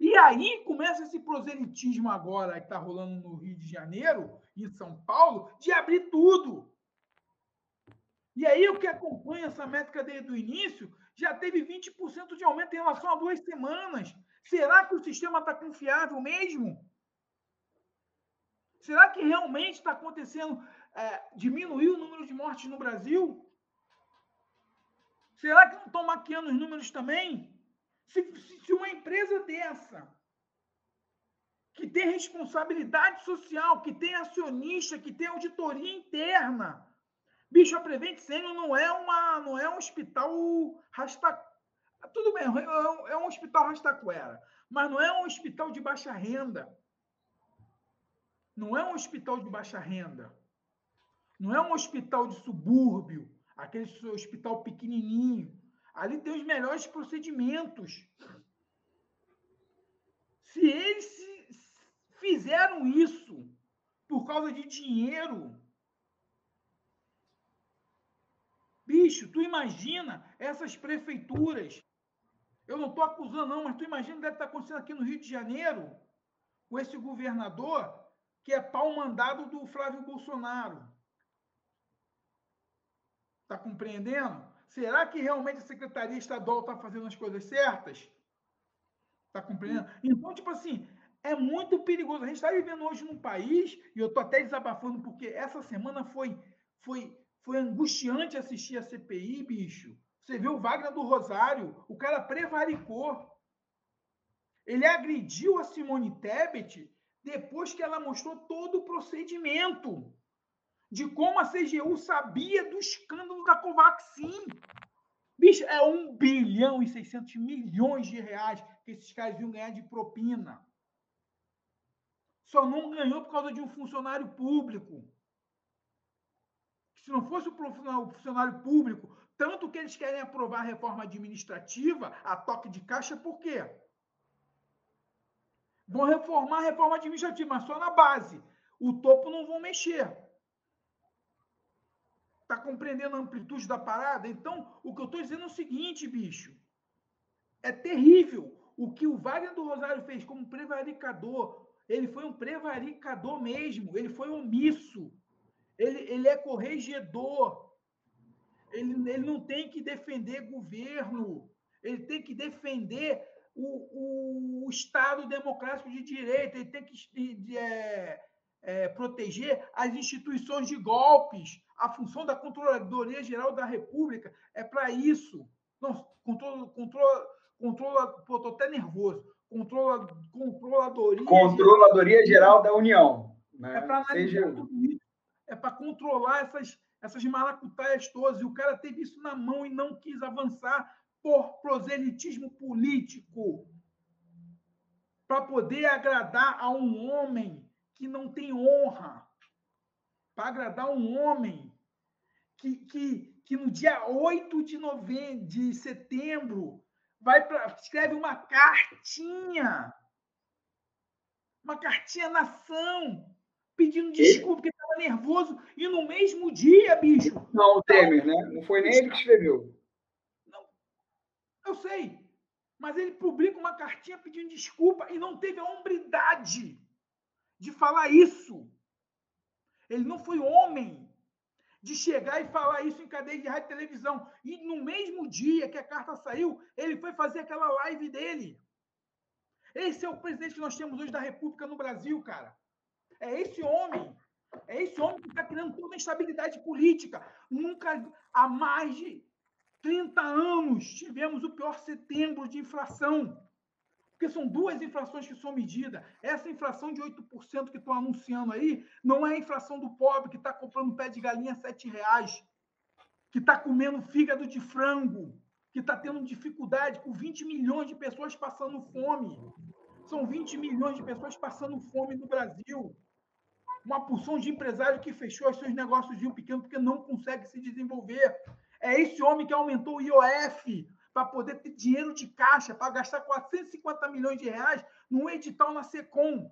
E aí começa esse proselitismo agora que está rolando no Rio de Janeiro e São Paulo de abrir tudo. E aí o que acompanha essa métrica desde o início já teve 20% de aumento em relação a duas semanas. Será que o sistema está confiável mesmo? Será que realmente está acontecendo é, diminuir o número de mortes no Brasil? Será que não estão maquiando os números também? Se, se uma empresa dessa, que tem responsabilidade social, que tem acionista, que tem auditoria interna, bicho, a Prevent Senior não é uma, não é um hospital rasta, tudo bem, é, é um hospital rastaquera, mas não é um hospital de baixa renda. Não é um hospital de baixa renda. Não é um hospital de subúrbio, aquele hospital pequenininho. Ali tem os melhores procedimentos. Se eles fizeram isso por causa de dinheiro, bicho, tu imagina essas prefeituras. Eu não estou acusando, não, mas tu imagina o que deve estar acontecendo aqui no Rio de Janeiro com esse governador que é pau mandado do Flávio Bolsonaro. Está compreendendo? Será que realmente a Secretaria Estadual está fazendo as coisas certas? Está compreendendo? Então, tipo assim, é muito perigoso. A gente está vivendo hoje num país, e eu estou até desabafando, porque essa semana foi, foi, foi angustiante assistir a CPI, bicho. Você viu o Wagner do Rosário, o cara prevaricou. Ele agrediu a Simone Tebet depois que ela mostrou todo o procedimento de como a CGU sabia do escândalo da Covaxin. Bicho, é 1 bilhão e 600 milhões de reais que esses caras iam ganhar de propina. Só não ganhou por causa de um funcionário público. Se não fosse o funcionário público, tanto que eles querem aprovar a reforma administrativa a toque de caixa, por quê? Vão reformar a reforma administrativa, mas só na base. O topo não vão mexer. Está compreendendo a amplitude da parada? Então, o que eu estou dizendo é o seguinte, bicho. É terrível. O que o Wagner do Rosário fez como prevaricador, ele foi um prevaricador mesmo. Ele foi omisso. Ele, ele é corregedor. Ele, ele não tem que defender governo. Ele tem que defender o, o Estado democrático de direito. Ele tem que de, é, é, proteger as instituições de golpes. A função da Controladoria Geral da República é para isso. Não, controla, controla, controla, pô, tô até nervoso. Controla, controladoria, Controladoria Geral, da União. Né? É para analisar Seja... tudo isso. É para controlar essas, essas maracutaias todas. E o cara teve isso na mão e não quis avançar por proselitismo político. Para poder agradar a um homem que não tem honra, para agradar um homem que, que, que no dia 8 de novembro, de setembro, vai para escreve uma cartinha, uma cartinha nação, pedindo desculpa porque estava nervoso e no mesmo dia, bicho. Não, o Temer, né? Não foi nem ele que escreveu. Não, eu sei, mas ele publica uma cartinha pedindo desculpa e não teve a hombridade de falar isso. Ele não foi homem de chegar e falar isso em cadeia de rádio e televisão. E no mesmo dia que a carta saiu, ele foi fazer aquela live dele. Esse é o presidente que nós temos hoje da República no Brasil, cara. É esse homem. É esse homem que está criando toda a instabilidade política. Nunca, há mais de 30 anos, tivemos o pior setembro de inflação. Porque são duas inflações que são medidas. Essa inflação de 8% que estão anunciando aí não é a inflação do pobre que está comprando pé de galinha a 7 reais, que está comendo fígado de frango, que está tendo dificuldade com 20 milhões de pessoas passando fome. São 20 milhões de pessoas passando fome no Brasil. Uma porção de empresário que fechou os seus negócios de um pequeno porque não consegue se desenvolver. É esse homem que aumentou o IOF para poder ter dinheiro de caixa, para gastar 450 milhões de reais num edital na Secom,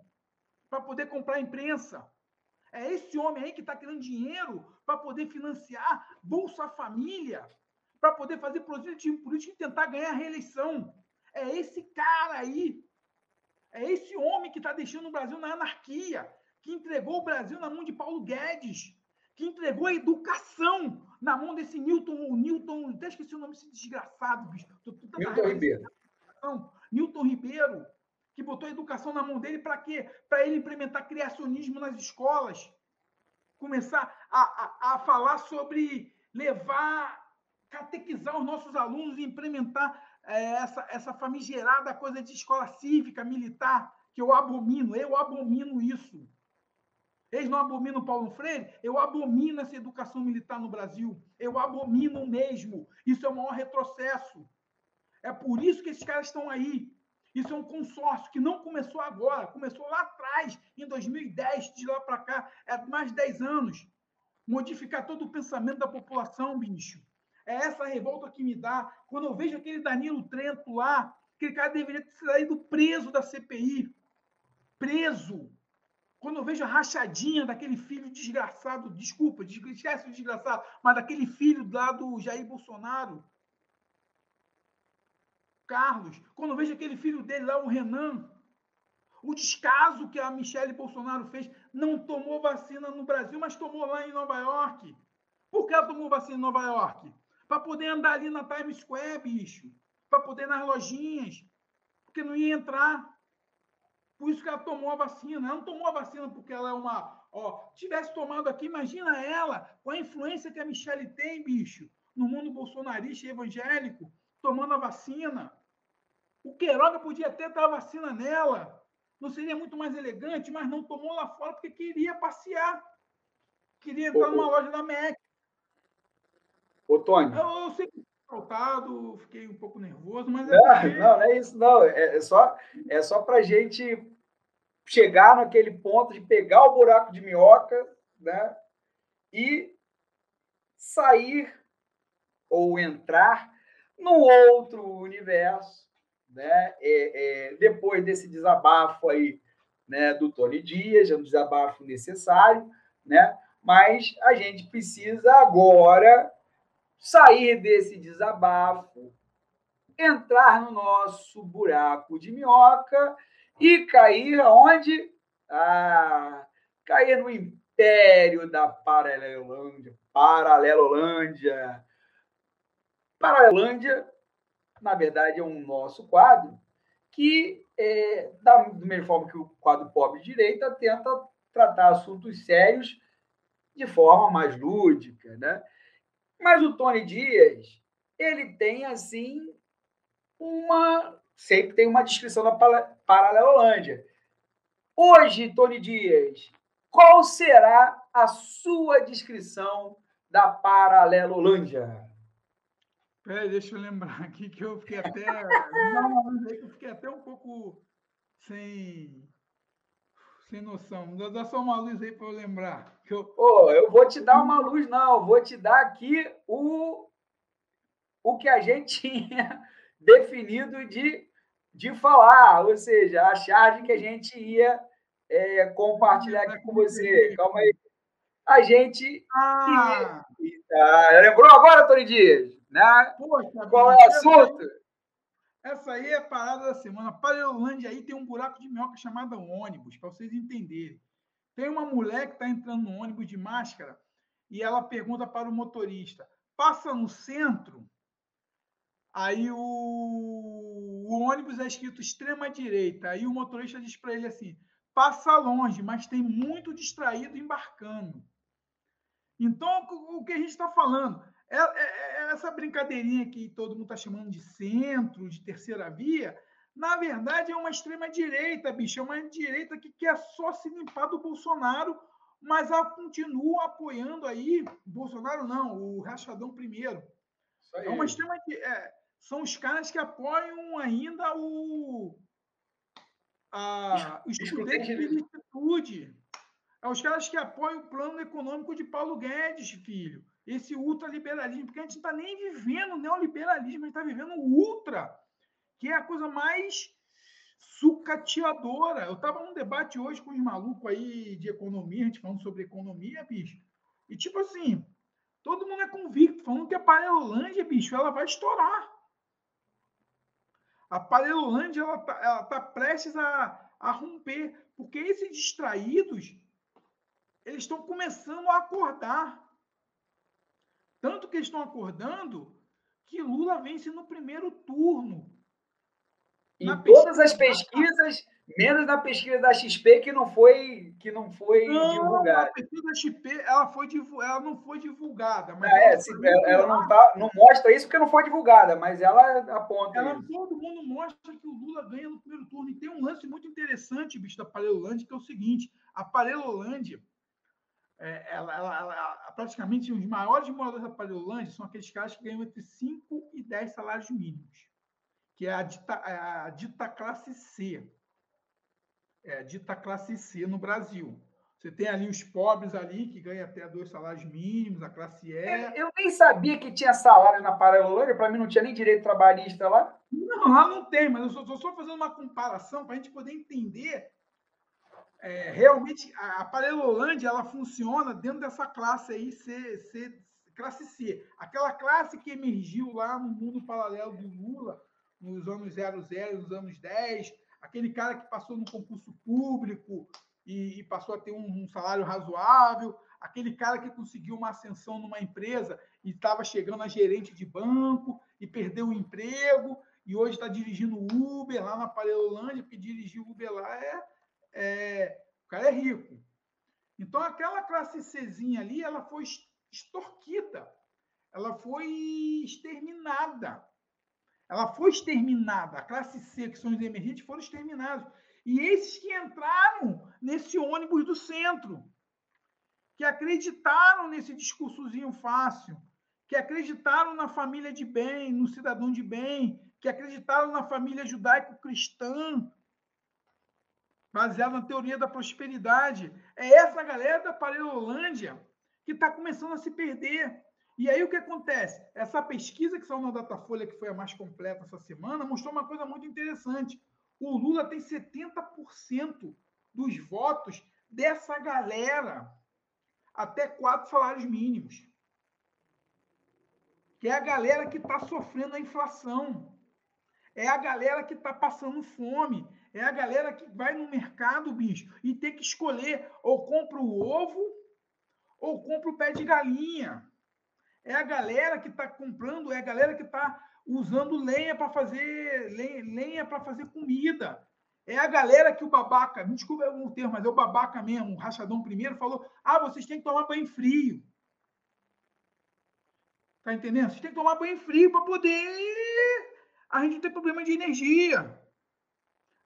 para poder comprar imprensa. É esse homem aí que está querendo dinheiro para poder financiar Bolsa Família, para poder fazer proselitismo político e tentar ganhar a reeleição. É esse cara aí. É esse homem que está deixando o Brasil na anarquia, que entregou o Brasil na mão de Paulo Guedes, que entregou a educação na mão desse Newton, o Newton, até esqueci o nome desse desgraçado, bicho. Newton Ribeiro. Newton Ribeiro, que botou a educação na mão dele para quê? Para ele implementar criacionismo nas escolas. Começar a, a, a falar sobre levar, catequizar os nossos alunos e implementar é, essa, essa famigerada coisa de escola cívica, militar, que eu abomino, eu abomino isso. Eles não abominam Paulo Freire? Eu abomino essa educação militar no Brasil. Eu abomino mesmo. Isso é o maior retrocesso. É por isso que esses caras estão aí. Isso é um consórcio que não começou agora, começou lá atrás, em 2010, de lá para cá, é mais de 10 anos. Modificar todo o pensamento da população, bicho. É essa revolta que me dá. Quando eu vejo aquele Danilo Trento lá, aquele cara deveria ter saído preso da CPI. Preso. Quando eu vejo a rachadinha daquele filho desgraçado, desculpa, esquece o desgraçado, mas daquele filho lá do Jair Bolsonaro, Carlos, quando eu vejo aquele filho dele lá, o Renan, o descaso que a Michelle Bolsonaro fez, não tomou vacina no Brasil, mas tomou lá em Nova York. Por que ela tomou vacina em Nova York? Para poder andar ali na Times Square, bicho. Para poder ir nas lojinhas. Porque não ia entrar. Por isso que ela tomou a vacina. Ela não tomou a vacina porque ela é uma. Ó, tivesse tomado aqui, imagina ela, com a influência que a Michelle tem, bicho, no mundo bolsonarista e evangélico, tomando a vacina. O Queiroga podia até dar a vacina nela. Não seria muito mais elegante, mas não tomou lá fora porque queria passear. Queria entrar numa loja da MEC. Ô, Tony. Eu, eu sei que faltado, fiquei um pouco nervoso, mas. É não, porque... não, não é isso, não. É, é só, é só para gente chegar naquele ponto de pegar o buraco de minhoca né, e sair ou entrar no outro universo, né? É, é, depois desse desabafo aí, né, do Tony Dias, é um desabafo necessário, né? Mas a gente precisa agora sair desse desabafo, entrar no nosso buraco de minhoca e cair aonde? Ah, cair no império da Paralelolândia. Paralelolândia. Paralelolândia, na verdade, é um nosso quadro que, é, da mesma forma que o quadro Pobre Direita, tenta tratar assuntos sérios de forma mais lúdica, né? Mas o Tony Dias, ele tem assim uma sempre tem uma descrição da Paralelolândia. Hoje, Tony Dias, qual será a sua descrição da Paralelolândia? Peraí, deixa eu lembrar aqui que eu fiquei até. Eu fiquei até um pouco sem sem noção. Dá, só uma luz aí para eu lembrar. Que eu... Pô, eu vou te dar uma luz, não. Eu vou te dar aqui o, o que a gente tinha definido de, de falar, ou seja, a charge que a gente ia é, compartilhar aqui com você. Calma aí. A gente. Ah. ah lembrou agora, Tony Dias? Né? Poxa, Qual é o assunto? Essa aí é a parada da semana. Parelândia aí tem um buraco de minhoca chamado ônibus, para vocês entenderem. Tem uma mulher que está entrando no ônibus de máscara e ela pergunta para o motorista: passa no centro? Aí o, o ônibus é escrito extrema direita. Aí o motorista diz para ele assim: passa longe, mas tem muito distraído embarcando. Então, o que a gente está falando? É, é, é, essa brincadeirinha que todo mundo está chamando de centro, de terceira via, na verdade é uma extrema-direita, bicho. É uma direita que quer só se limpar do Bolsonaro, mas ela continua apoiando aí. Bolsonaro não, o Rachadão primeiro. É uma extrema. É, são os caras que apoiam ainda o. A, o de licitude. É os caras que apoiam o plano econômico de Paulo Guedes, filho esse ultraliberalismo, porque a gente não está nem vivendo neoliberalismo, a gente está vivendo o ultra, que é a coisa mais sucateadora. Eu estava num debate hoje com os malucos aí de economia, a gente falando sobre economia, bicho. E tipo assim, todo mundo é convicto, falando que a Parelolândia, bicho, ela vai estourar. A Parelolândia, ela tá, ela tá prestes a, a romper, porque esses distraídos, eles estão começando a acordar. Tanto que eles estão acordando que Lula vence no primeiro turno. Em todas as pesquisas, menos na pesquisa da XP que não foi que não foi não, divulgada. A pesquisa da XP ela foi ela não foi divulgada, mas é, ela, ela, ela não tá, não mostra isso porque não foi divulgada, mas ela aponta. Ela isso. todo mundo mostra que o Lula ganha no primeiro turno e tem um lance muito interessante, bicho da Parelolândia, que é o seguinte: a Parelolândia é, ela, ela, ela, praticamente os maiores moradores da Parelolândia são aqueles caras que ganham entre 5 e 10 salários mínimos que é a dita, é a dita classe C. É dita classe C no Brasil. Você tem ali os pobres ali, que ganham até dois salários mínimos, a classe E. É, eu nem sabia que tinha salário na Paralelândia, para mim não tinha nem direito trabalhista lá. Não, lá não tem, mas eu estou só fazendo uma comparação para a gente poder entender. É, realmente, a, a Paralelolândia, ela funciona dentro dessa classe aí, C, C, classe C. Aquela classe que emergiu lá no mundo paralelo do Lula, nos anos 00, nos anos 10, aquele cara que passou no concurso público e, e passou a ter um, um, salário razoável, aquele cara que conseguiu uma ascensão numa empresa e estava chegando a gerente de banco e perdeu o emprego e hoje está dirigindo Uber lá na Parelolândia, porque dirigir Uber lá é, é, o cara é rico. Então aquela classe Czinha ali, ela foi extorquida, ela foi exterminada. Ela foi exterminada. A classe C, que são os emergentes, foram exterminados. E esses que entraram nesse ônibus do centro, que acreditaram nesse discursozinho fácil, que acreditaram na família de bem, no cidadão de bem, que acreditaram na família judaico-cristã, baseada na teoria da prosperidade. É essa galera da Parelolândia que está começando a se perder. E aí o que acontece? Essa pesquisa que saiu na Datafolha, que foi a mais completa essa semana, mostrou uma coisa muito interessante. O Lula tem 70% dos votos dessa galera até quatro salários mínimos. Que é a galera que está sofrendo a inflação. É a galera que está passando fome. É a galera que vai no mercado, bicho, e tem que escolher ou compra o ovo ou compra o pé de galinha. É a galera que está comprando, é a galera que está usando lenha para fazer lenha, lenha para fazer comida. É a galera que o babaca, me desculpa o termo, mas é o babaca mesmo, o rachadão primeiro, falou: ah, vocês têm que tomar banho frio. Tá entendendo? Vocês têm que tomar banho frio para poder a gente ter problema de energia.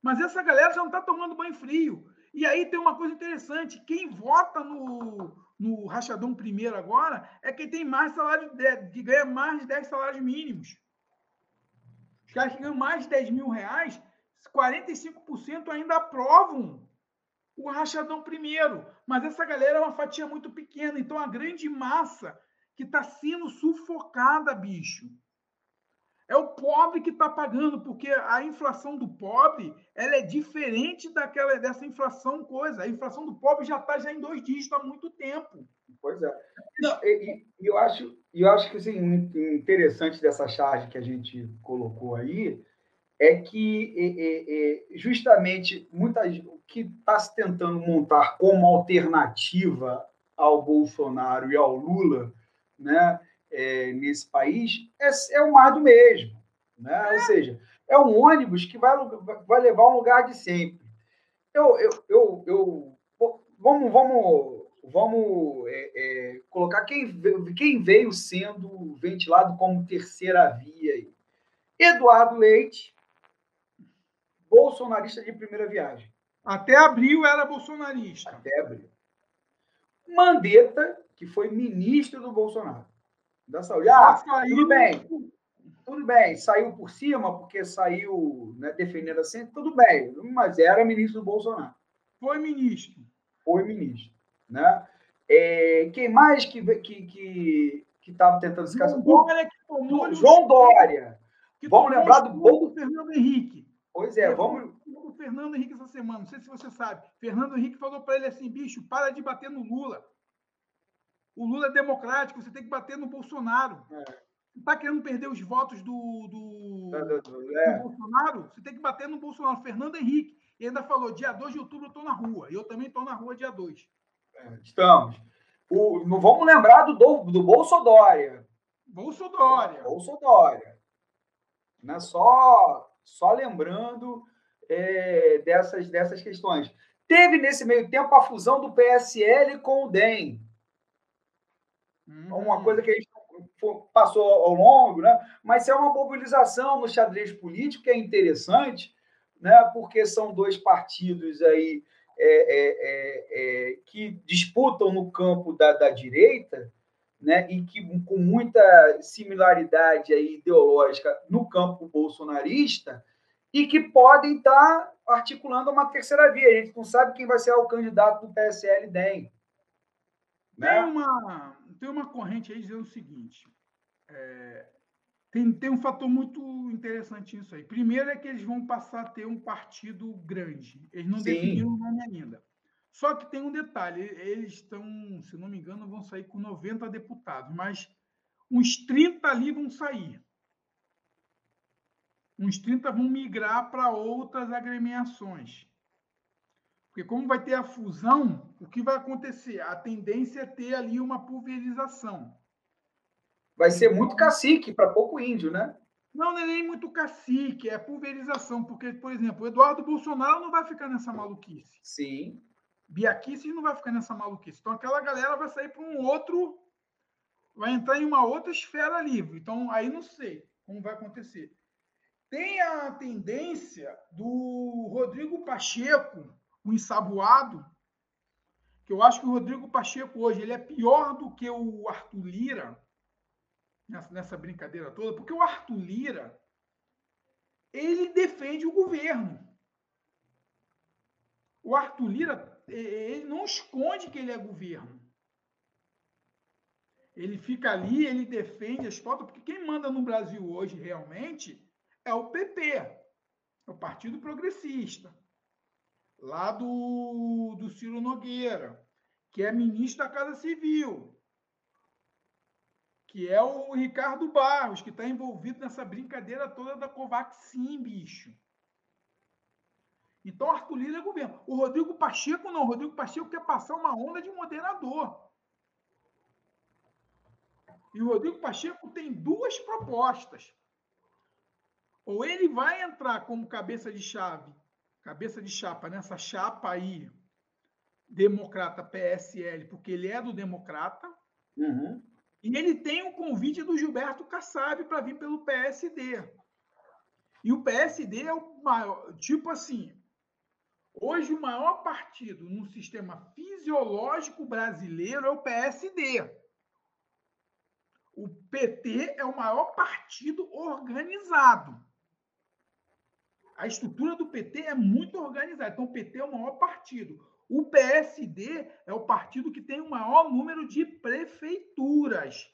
Mas essa galera já não está tomando banho frio. E aí tem uma coisa interessante: quem vota no, no rachadão primeiro agora é quem tem mais salário, de, que ganha mais de 10 salários mínimos. Os caras que ganham mais de 10 mil reais, 45% ainda aprovam o rachadão primeiro. Mas essa galera é uma fatia muito pequena. Então a grande massa que está sendo sufocada, bicho. É o pobre que está pagando, porque a inflação do pobre ela é diferente daquela dessa inflação coisa. A inflação do pobre já está já em dois dígitos há muito tempo. Pois é. Não, e, e, eu acho, eu acho que assim, interessante dessa charge que a gente colocou aí é que é, é, justamente muitas, o que está se tentando montar como alternativa ao Bolsonaro e ao Lula, né? É, nesse país é, é o mais do mesmo. Né? É. Ou seja, é um ônibus que vai, vai levar um lugar de sempre. Eu, eu, eu, eu vamos, vamos, vamos é, é, colocar quem, quem veio sendo ventilado como terceira via. Aí. Eduardo Leite, bolsonarista de primeira viagem. Até abril era bolsonarista. Até abril. Mandetta, que foi ministro do Bolsonaro da saúde. Ah, saiu... tudo bem. Tudo bem, saiu por cima porque saiu né, defendendo assim, tudo bem, mas era ministro do Bolsonaro. Foi ministro. Foi ministro. Né? É, quem mais que, que, que que estava tentando se casar. João Dória que João Dória. Que vamos lembrar do bolo do Fernando Henrique. Pois é, vamos. O Fernando Henrique essa semana, não sei se você sabe. Fernando Henrique falou para ele assim: bicho, para de bater no Lula. O Lula é democrático, você tem que bater no Bolsonaro. É. Está querendo perder os votos do, do, do, é. do, Bolsonaro? Você tem que bater no Bolsonaro. Fernando Henrique. E ainda falou: dia 2 de outubro eu estou na rua. E eu também estou na rua dia 2. É, estamos. O, não vamos lembrar do, do, do Bolsodória. Bolsodória. Bolsodória. Né? Só, só lembrando é, dessas, dessas questões. Teve nesse meio tempo a fusão do PSL com o DEM. Hum. Uma coisa que a gente passou ao longo, né? mas é uma mobilização no xadrez político que é interessante, né? porque são dois partidos aí é, é, é, é, que disputam no campo da, da direita, né, e que com muita similaridade aí ideológica no campo bolsonarista, e que podem estar articulando uma terceira via. A gente não sabe quem vai ser o candidato do PSL DEM. Né? Tem, uma, tem uma corrente aí dizendo o seguinte: é, tem, tem um fator muito interessante nisso aí. Primeiro é que eles vão passar a ter um partido grande. Eles não Sim. definiram o nome ainda. Só que tem um detalhe: eles estão, se não me engano, vão sair com 90 deputados, mas uns 30 ali vão sair. Uns 30 vão migrar para outras agremiações. Porque, como vai ter a fusão, o que vai acontecer? A tendência é ter ali uma pulverização vai ser muito cacique para pouco índio, né? Não, não é nem muito cacique, é pulverização, porque, por exemplo, o Eduardo Bolsonaro não vai ficar nessa maluquice. Sim. Biaquice não vai ficar nessa maluquice. Então, aquela galera vai sair para um outro, vai entrar em uma outra esfera livre. Então, aí não sei como vai acontecer. Tem a tendência do Rodrigo Pacheco, o ensaboado, que eu acho que o Rodrigo Pacheco hoje ele é pior do que o Arthur Lira, nessa brincadeira toda, porque o Arthur Lira ele defende o governo. O Arthur Lira ele não esconde que ele é governo. Ele fica ali, ele defende as pautas, porque quem manda no Brasil hoje realmente é o PP, é o Partido Progressista, lá do, do Ciro Nogueira, que é ministro da Casa Civil que é o Ricardo Barros, que está envolvido nessa brincadeira toda da Covaxin, bicho. Então, Arthur Lira é governo. O Rodrigo Pacheco não. O Rodrigo Pacheco quer passar uma onda de moderador. E o Rodrigo Pacheco tem duas propostas. Ou ele vai entrar como cabeça de chave, cabeça de chapa nessa chapa aí, democrata PSL, porque ele é do democrata. Uhum. E ele tem um convite do Gilberto Kassab para vir pelo PSD. E o PSD é o maior, tipo assim, hoje o maior partido no sistema fisiológico brasileiro é o PSD. O PT é o maior partido organizado. A estrutura do PT é muito organizada. Então, o PT é o maior partido. O PSD é o partido que tem o maior número de prefeituras.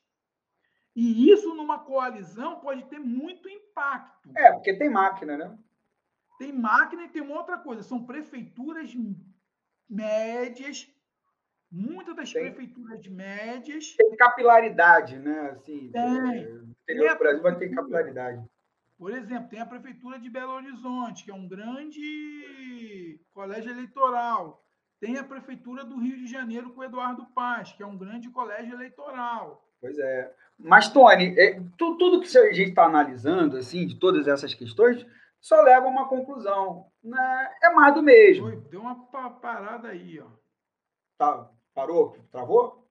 E isso numa coalizão pode ter muito impacto. É, porque tem máquina, né? Tem máquina e tem uma outra coisa, são prefeituras médias, muitas das tem, prefeituras médias. Tem capilaridade, né? Assim, tem. É, o Brasil vai ter capilaridade. Por exemplo, tem a prefeitura de Belo Horizonte, que é um grande colégio eleitoral. Tem a Prefeitura do Rio de Janeiro com o Eduardo Paz, que é um grande colégio eleitoral. Pois é. Mas, Tony, é, tu, tudo que a gente está analisando, assim, de todas essas questões, só leva a uma conclusão. Né? É mais do mesmo. Oi, deu uma parada aí, ó. Tá, parou? Travou?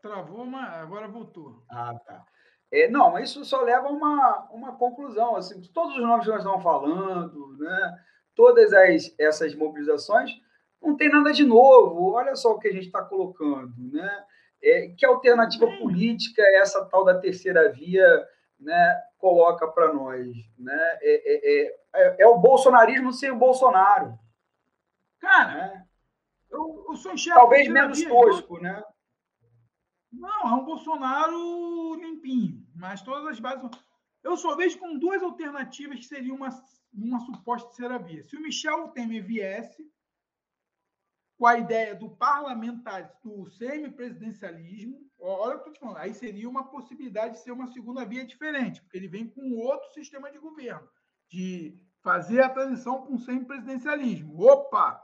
Travou, mas agora voltou. Ah, tá. É, não, mas isso só leva a uma, uma conclusão. Assim, todos os nomes que nós estamos falando, né? todas as, essas mobilizações, não tem nada de novo. Olha só o que a gente está colocando. Né? É, que alternativa política essa tal da terceira via né, coloca para nós? Né? É, é, é, é, o bolsonarismo sem o Bolsonaro. Cara, né? eu, eu sou Talvez menos tosco, né? Não, é um Bolsonaro limpinho, mas todas as bases. Eu só vejo com duas alternativas que seriam uma, uma suposta terceira via. Se o Michel Temer viesse com a ideia do parlamentar, do semipresidencialismo, olha o que eu estou te falando, aí seria uma possibilidade de ser uma segunda via diferente, porque ele vem com outro sistema de governo, de fazer a transição para um semipresidencialismo. Opa!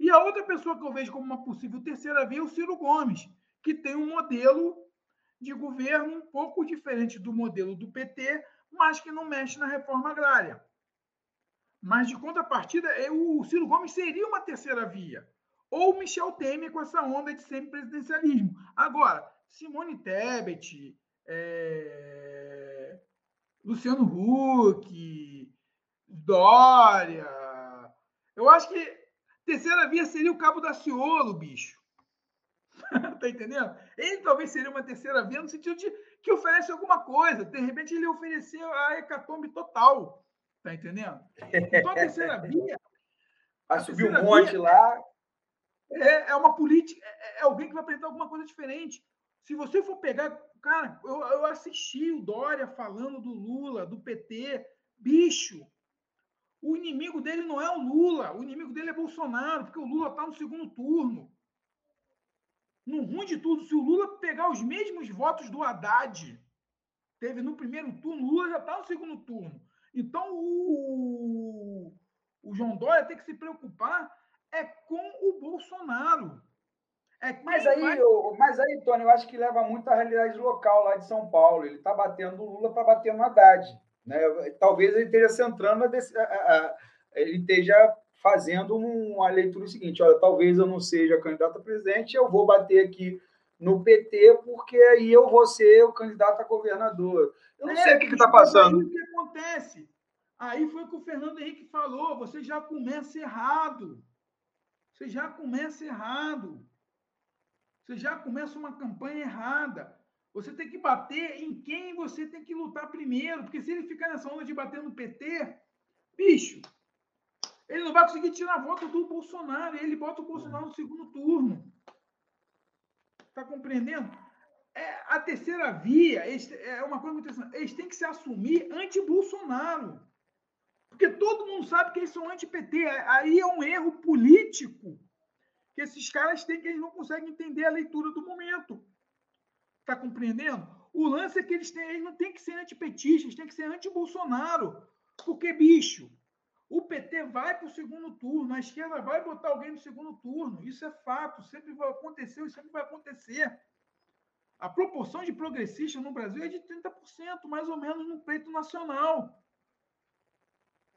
E a outra pessoa que eu vejo como uma possível terceira via é o Ciro Gomes, que tem um modelo de governo um pouco diferente do modelo do PT, mas que não mexe na reforma agrária. Mas, de contrapartida, o Ciro Gomes seria uma terceira via. Ou Michel Temer com essa onda de semipresidencialismo. Agora, Simone Tebet, é... Luciano Huck, Dória. Eu acho que terceira via seria o Cabo da Ciolo, bicho. tá entendendo? Ele talvez seria uma terceira via no sentido de que oferece alguma coisa. De repente, ele ofereceu a hecatombe total. Tá entendendo? Então, a terceira via. Vai subir um monte via, lá. É, é uma política, é, é, alguém que vai apresentar alguma coisa diferente. Se você for pegar. Cara, eu, eu assisti o Dória falando do Lula, do PT. Bicho, o inimigo dele não é o Lula, o inimigo dele é Bolsonaro, porque o Lula está no segundo turno. No ruim de tudo, se o Lula pegar os mesmos votos do Haddad, teve no primeiro turno, o Lula já está no segundo turno. Então, o, o João Dória tem que se preocupar é com o Bolsonaro. É mas, aí, vai... eu, mas aí, Tony, eu acho que leva muito a realidade local lá de São Paulo. Ele está batendo o Lula para bater no Haddad. Né? Talvez ele esteja centrando, a, a, a, ele esteja fazendo uma leitura seguinte: olha, talvez eu não seja candidato a presidente, eu vou bater aqui no PT, porque aí eu vou ser o candidato a governador. Eu não é, sei o que está passando. O que acontece? Aí foi o que o Fernando Henrique falou: você já começa errado. Você já começa errado. Você já começa uma campanha errada. Você tem que bater em quem você tem que lutar primeiro, porque se ele ficar nessa onda de bater no PT, bicho, ele não vai conseguir tirar voto do Bolsonaro. Ele bota o Bolsonaro no segundo turno. Está compreendendo? É, a terceira via é uma coisa muito interessante. Eles têm que se assumir anti-Bolsonaro. Porque todo mundo sabe que eles são anti-PT. Aí é um erro político que esses caras têm que eles não conseguem entender a leitura do momento. Está compreendendo? O lance é que eles, têm, eles não têm que ser antipetistas, eles têm que ser anti-Bolsonaro. Porque, bicho, o PT vai para o segundo turno, a esquerda vai botar alguém no segundo turno. Isso é fato, sempre vai acontecer e sempre vai acontecer. A proporção de progressistas no Brasil é de 30%, mais ou menos, no pleito nacional.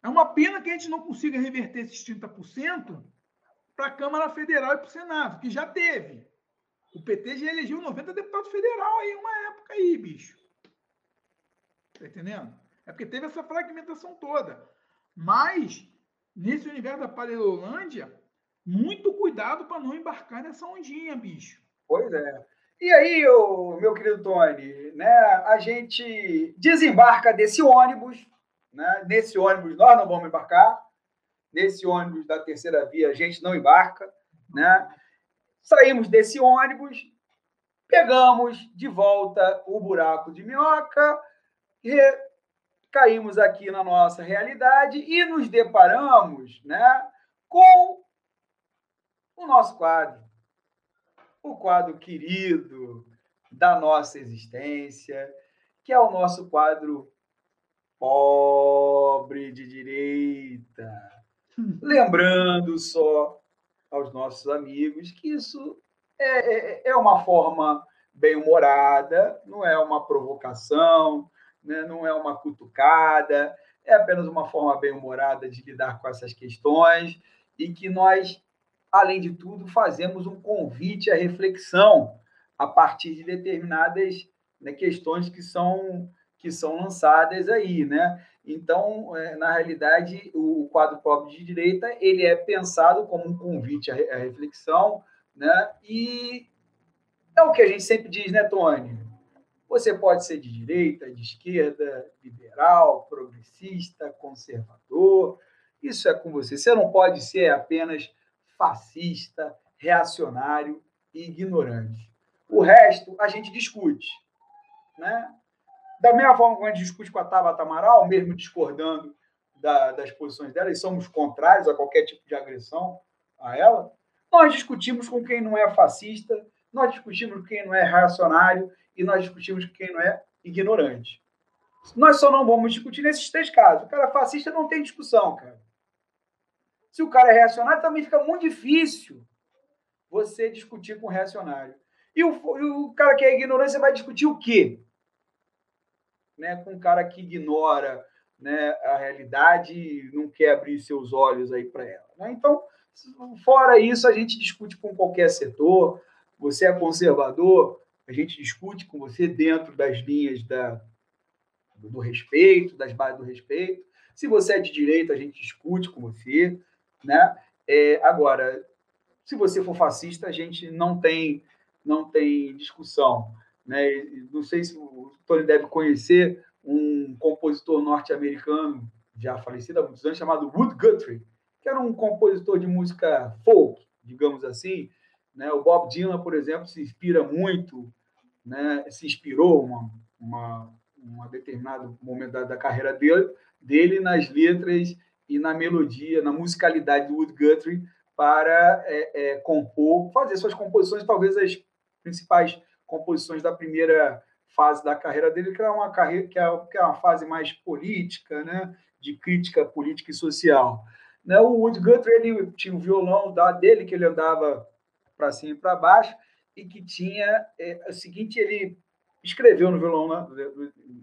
É uma pena que a gente não consiga reverter esses 30% para a Câmara Federal e para o Senado, que já teve. O PT já elegeu 90 deputados federal aí, uma época aí, bicho. Tá entendendo? É porque teve essa fragmentação toda. Mas, nesse universo da Parelolândia, muito cuidado para não embarcar nessa ondinha, bicho. Pois é. E aí, meu querido Tony, né, a gente desembarca desse ônibus, né? Nesse ônibus nós não vamos embarcar, nesse ônibus da terceira via a gente não embarca, né? Saímos desse ônibus, pegamos de volta o buraco de minhoca e caímos aqui na nossa realidade e nos deparamos né, com o nosso quadro. O quadro querido da nossa existência, que é o nosso quadro pobre de direita. Lembrando só aos nossos amigos que isso é, é, é uma forma bem-humorada, não é uma provocação, né? não é uma cutucada, é apenas uma forma bem-humorada de lidar com essas questões e que nós, além de tudo, fazemos um convite à reflexão a partir de determinadas né, questões que são que são lançadas aí, né? Então, é, na realidade, o quadro pobre de direita ele é pensado como um convite à reflexão, né? E é o que a gente sempre diz, né, Tony? Você pode ser de direita, de esquerda, liberal, progressista, conservador. Isso é com você. Você não pode ser apenas fascista, reacionário e ignorante. O resto a gente discute. Né? Da mesma forma que a gente discute com a Tabata Amaral, mesmo discordando da, das posições dela, e somos contrários a qualquer tipo de agressão a ela, nós discutimos com quem não é fascista, nós discutimos com quem não é reacionário e nós discutimos com quem não é ignorante. Nós só não vamos discutir nesses três casos. O cara fascista não tem discussão, cara. Se o cara é reacionário, também fica muito difícil você discutir com o reacionário. E o, e o cara que é ignorante, você vai discutir o quê? Né? Com um cara que ignora né, a realidade e não quer abrir seus olhos aí para ela. Né? Então, fora isso, a gente discute com qualquer setor. Você é conservador, a gente discute com você dentro das linhas da, do respeito, das bases do respeito. Se você é de direita, a gente discute com você. Né? É, agora, se você for fascista, a gente não tem, não tem discussão. Né? Não sei se o Tony deve conhecer um compositor norte-americano, já falecido há muitos anos, chamado Wood Guthrie, que era um compositor de música folk, digamos assim. Né? O Bob Dylan, por exemplo, se inspira muito, né? se inspirou uma, uma, uma determinado momento da, da carreira dele, dele nas letras e na melodia, na musicalidade do Wood Guthrie para é, é, compor, fazer suas composições, talvez as principais composições da primeira fase da carreira dele, que é uma carreira que é, que é uma fase mais política, né, de crítica política e social. Né, o Wood Guthrie ele tinha um violão da, dele que ele andava para cima e para baixo e que tinha é, o seguinte, ele escreveu no violão, né,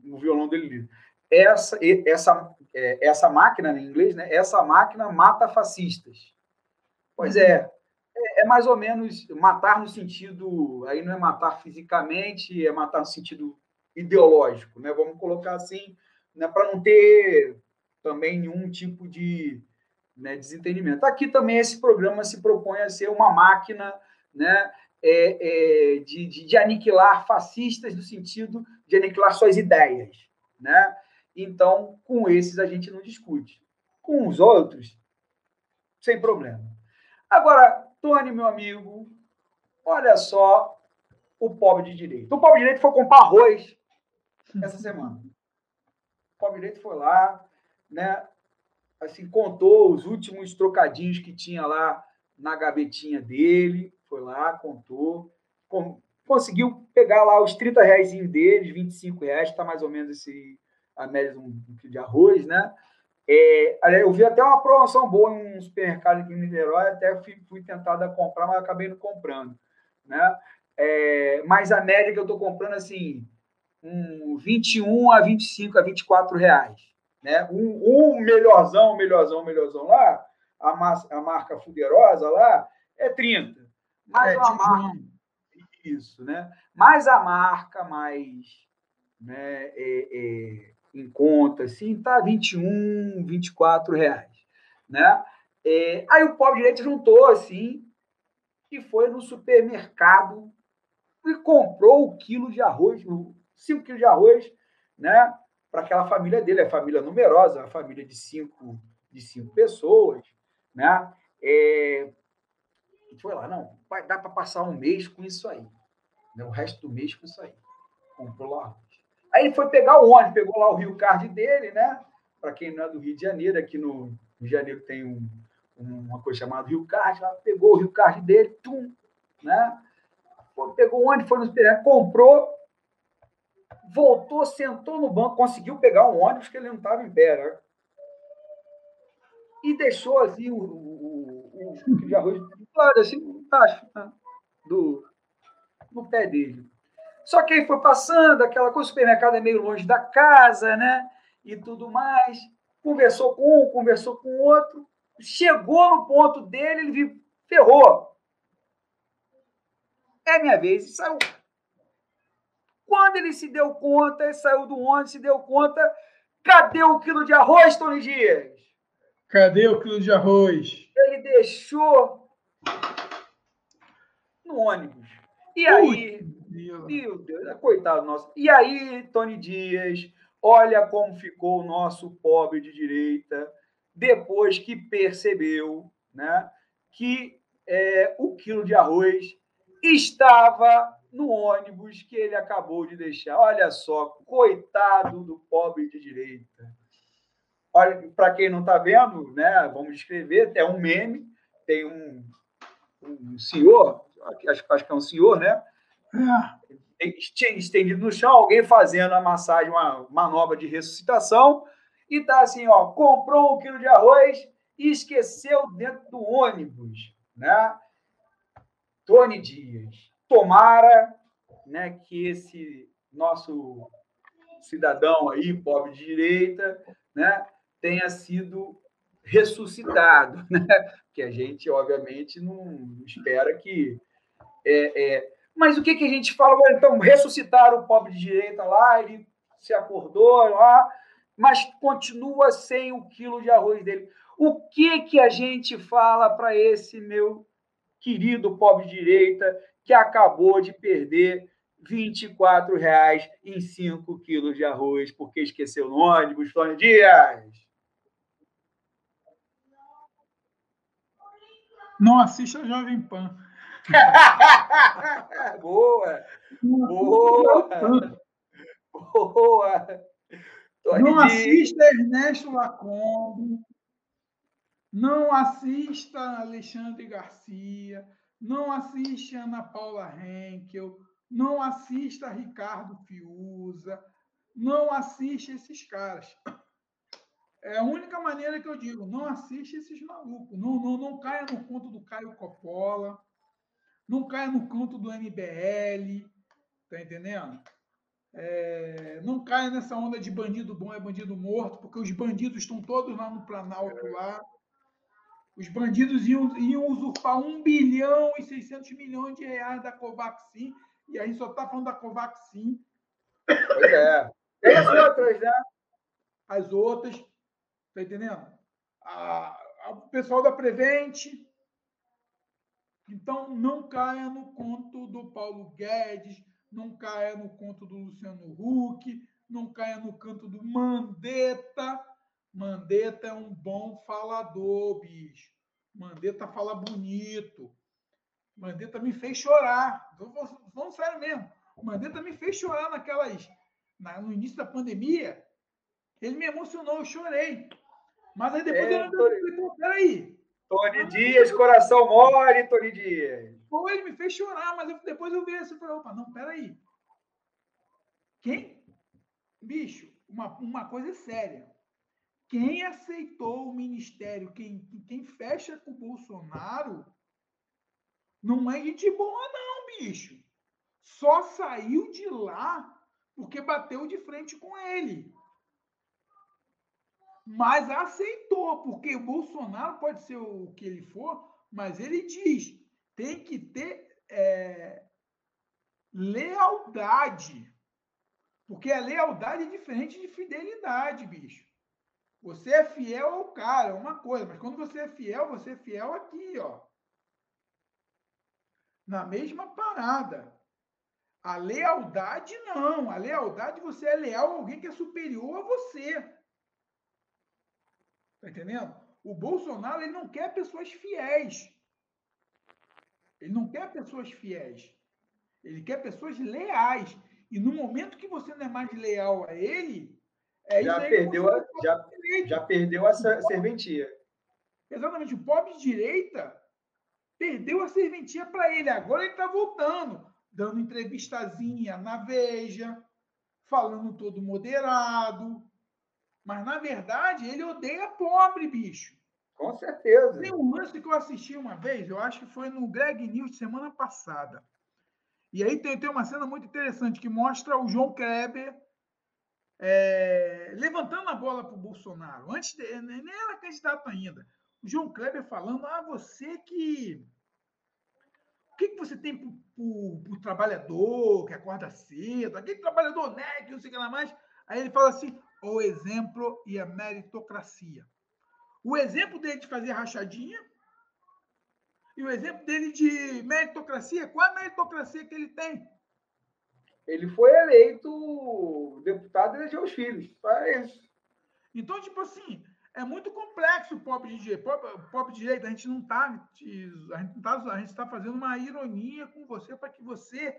no violão dele essa essa é, essa máquina em inglês, né? Essa máquina mata fascistas. Pois é, é, é, mais ou menos matar no sentido, aí não é matar fisicamente, é matar no sentido ideológico, né? Vamos colocar assim, né? Para não ter também nenhum tipo de né, desentendimento. Aqui também esse programa se propõe a ser uma máquina, né? É, é, de, de, de aniquilar fascistas no sentido de aniquilar suas ideias, né? Então, com esses a gente não discute. Com os outros, sem problema. Agora, Tony, meu amigo, olha só o pobre de direito. O pobre de direito foi comprar arroz essa semana. O pobre de direito foi lá, né? Assim, contou os últimos trocadinhos que tinha lá na gavetinha dele. Foi lá, contou. conseguiu pegar lá os 30 reais deles, 25 reais, está mais ou menos esse a média de um, quilo de arroz, né? É, eu vi até uma promoção boa em um supermercado aqui em Niterói, até fui, fui tentado a comprar, mas acabei não comprando, né? É, mas a média que eu estou comprando, assim, um 21 a 25 a 24 reais, né? Um, um melhorzão, melhorzão, melhorzão lá, a, massa, a marca Fuderosa lá, é 30. Mas é, a marca... Isso, né? Mas a marca mais... Né, é, é em conta, assim, tá 21, 24 reais, né? É, aí o pobre direito juntou, assim, e foi no supermercado e comprou o quilo de arroz, 5 quilos de arroz, né? Para aquela família dele, é família numerosa, uma família de cinco, de cinco pessoas, né? É, e foi lá, não, vai para passar um mês com isso aí, né? o resto do mês com isso aí. Comprou lá Aí ele foi pegar o ônibus, pegou lá o Rio Card dele, né? Para quem não é do Rio de Janeiro, aqui no Rio de Janeiro tem um, uma coisa chamada Rio Card, lá pegou o Rio Card dele, tum, né? Pegou o ônibus, foi no comprou, voltou, sentou no banco, conseguiu pegar um ônibus que ele não estava em pé, né? E deixou assim o, o, o, o arroz do lado, assim, embaixo, né? do, no pé dele. Só que aí foi passando, aquela coisa, o supermercado é meio longe da casa, né? E tudo mais. Conversou com um, conversou com o outro. Chegou no ponto dele, ele viu, ferrou. É minha vez. E saiu. Quando ele se deu conta, ele saiu do ônibus, se deu conta, cadê o quilo de arroz, Tony Dias? Cadê o quilo de arroz? Ele deixou no ônibus. E aí, meu Deus, é coitado nosso. E aí, Tony Dias, olha como ficou o nosso pobre de direita depois que percebeu né, que é, o quilo de arroz estava no ônibus que ele acabou de deixar. Olha só, coitado do pobre de direita. Olha, para quem não está vendo, né, vamos descrever, é um meme, tem um, um senhor, acho, acho que é um senhor, né? É. Estendido no chão, alguém fazendo a massagem, uma manobra de ressuscitação, e tá assim, ó, comprou um quilo de arroz e esqueceu dentro do ônibus, né? Tony Dias, tomara, né, que esse nosso cidadão aí, pobre de direita, né, tenha sido ressuscitado, né? Que a gente, obviamente, não espera que. É, é... Mas o que, que a gente fala? Então, ressuscitaram o pobre de direita lá, ele se acordou lá, mas continua sem o quilo de arroz dele. O que, que a gente fala para esse meu querido pobre de direita que acabou de perder 24 reais em 5 quilos de arroz porque esqueceu no ônibus, Tony Dias? Não assista Jovem Pan. boa! Boa! Boa! Tony não assista Ernesto Lacombe. Não assista Alexandre Garcia. Não assista Ana Paula Henkel. Não assista Ricardo Fiuza. Não assista esses caras. É a única maneira que eu digo, não assiste esses malucos. Não, não, não caia no conto do Caio Coppola. Não caia no conto do MBL. Tá entendendo? É, não caia nessa onda de bandido bom é bandido morto, porque os bandidos estão todos lá no Planalto lá. Os bandidos iam, iam usurpar 1 bilhão e 600 milhões de reais da Covaxin, e a gente só está falando da Covaxin. Pois é. E as outras, né? As outras. Tá entendendo? A, a, o pessoal da Prevente. Então, não caia no conto do Paulo Guedes, não caia no conto do Luciano Huck, não caia no canto do Mandetta. Mandetta é um bom falador, bicho. Mandetta fala bonito. Mandetta me fez chorar. Vamos sério mesmo. Mandetta me fez chorar naquelas. Na, no início da pandemia. Ele me emocionou, eu chorei. Mas aí depois é, eu falei, peraí. Tony Dias, coração mole, Tony Dias. Pô, ele me fez chorar, mas eu, depois eu vi assim e falei, opa, não, peraí. Quem? Bicho, uma, uma coisa séria. Quem aceitou o ministério, quem, quem fecha com o Bolsonaro, não é gente boa, não, bicho. Só saiu de lá porque bateu de frente com ele mas aceitou, porque o Bolsonaro pode ser o que ele for, mas ele diz: tem que ter é, lealdade. Porque a lealdade é diferente de fidelidade, bicho. Você é fiel ao cara, é uma coisa, mas quando você é fiel, você é fiel aqui, ó. Na mesma parada. A lealdade não. A lealdade você é leal a alguém que é superior a você. Tá entendendo? O Bolsonaro ele não quer pessoas fiéis. Ele não quer pessoas fiéis. Ele quer pessoas leais. E no momento que você não é mais leal a ele, é já perdeu a, já, já perdeu a serventia. Exatamente. O pobre de direita perdeu a serventia para ele. Agora ele está voltando, dando entrevistazinha na Veja, falando todo moderado, mas, na verdade, ele odeia pobre, bicho. Com certeza. Tem um lance que eu assisti uma vez, eu acho que foi no Greg News semana passada. E aí tem, tem uma cena muito interessante que mostra o João Kleber é, levantando a bola para o Bolsonaro. Antes de, nem era candidato ainda. O João Kleber falando: ah, você que. O que, que você tem para o trabalhador que acorda cedo, aquele trabalhador né, que não sei o que lá mais. Aí ele fala assim: o exemplo e a meritocracia. O exemplo dele de fazer rachadinha e o exemplo dele de meritocracia, qual é a meritocracia que ele tem? Ele foi eleito deputado e elegeu os filhos. Faz. Então, tipo assim, é muito complexo o pop de direito. Pop, pop de direito, a gente não está. A gente está tá fazendo uma ironia com você para que você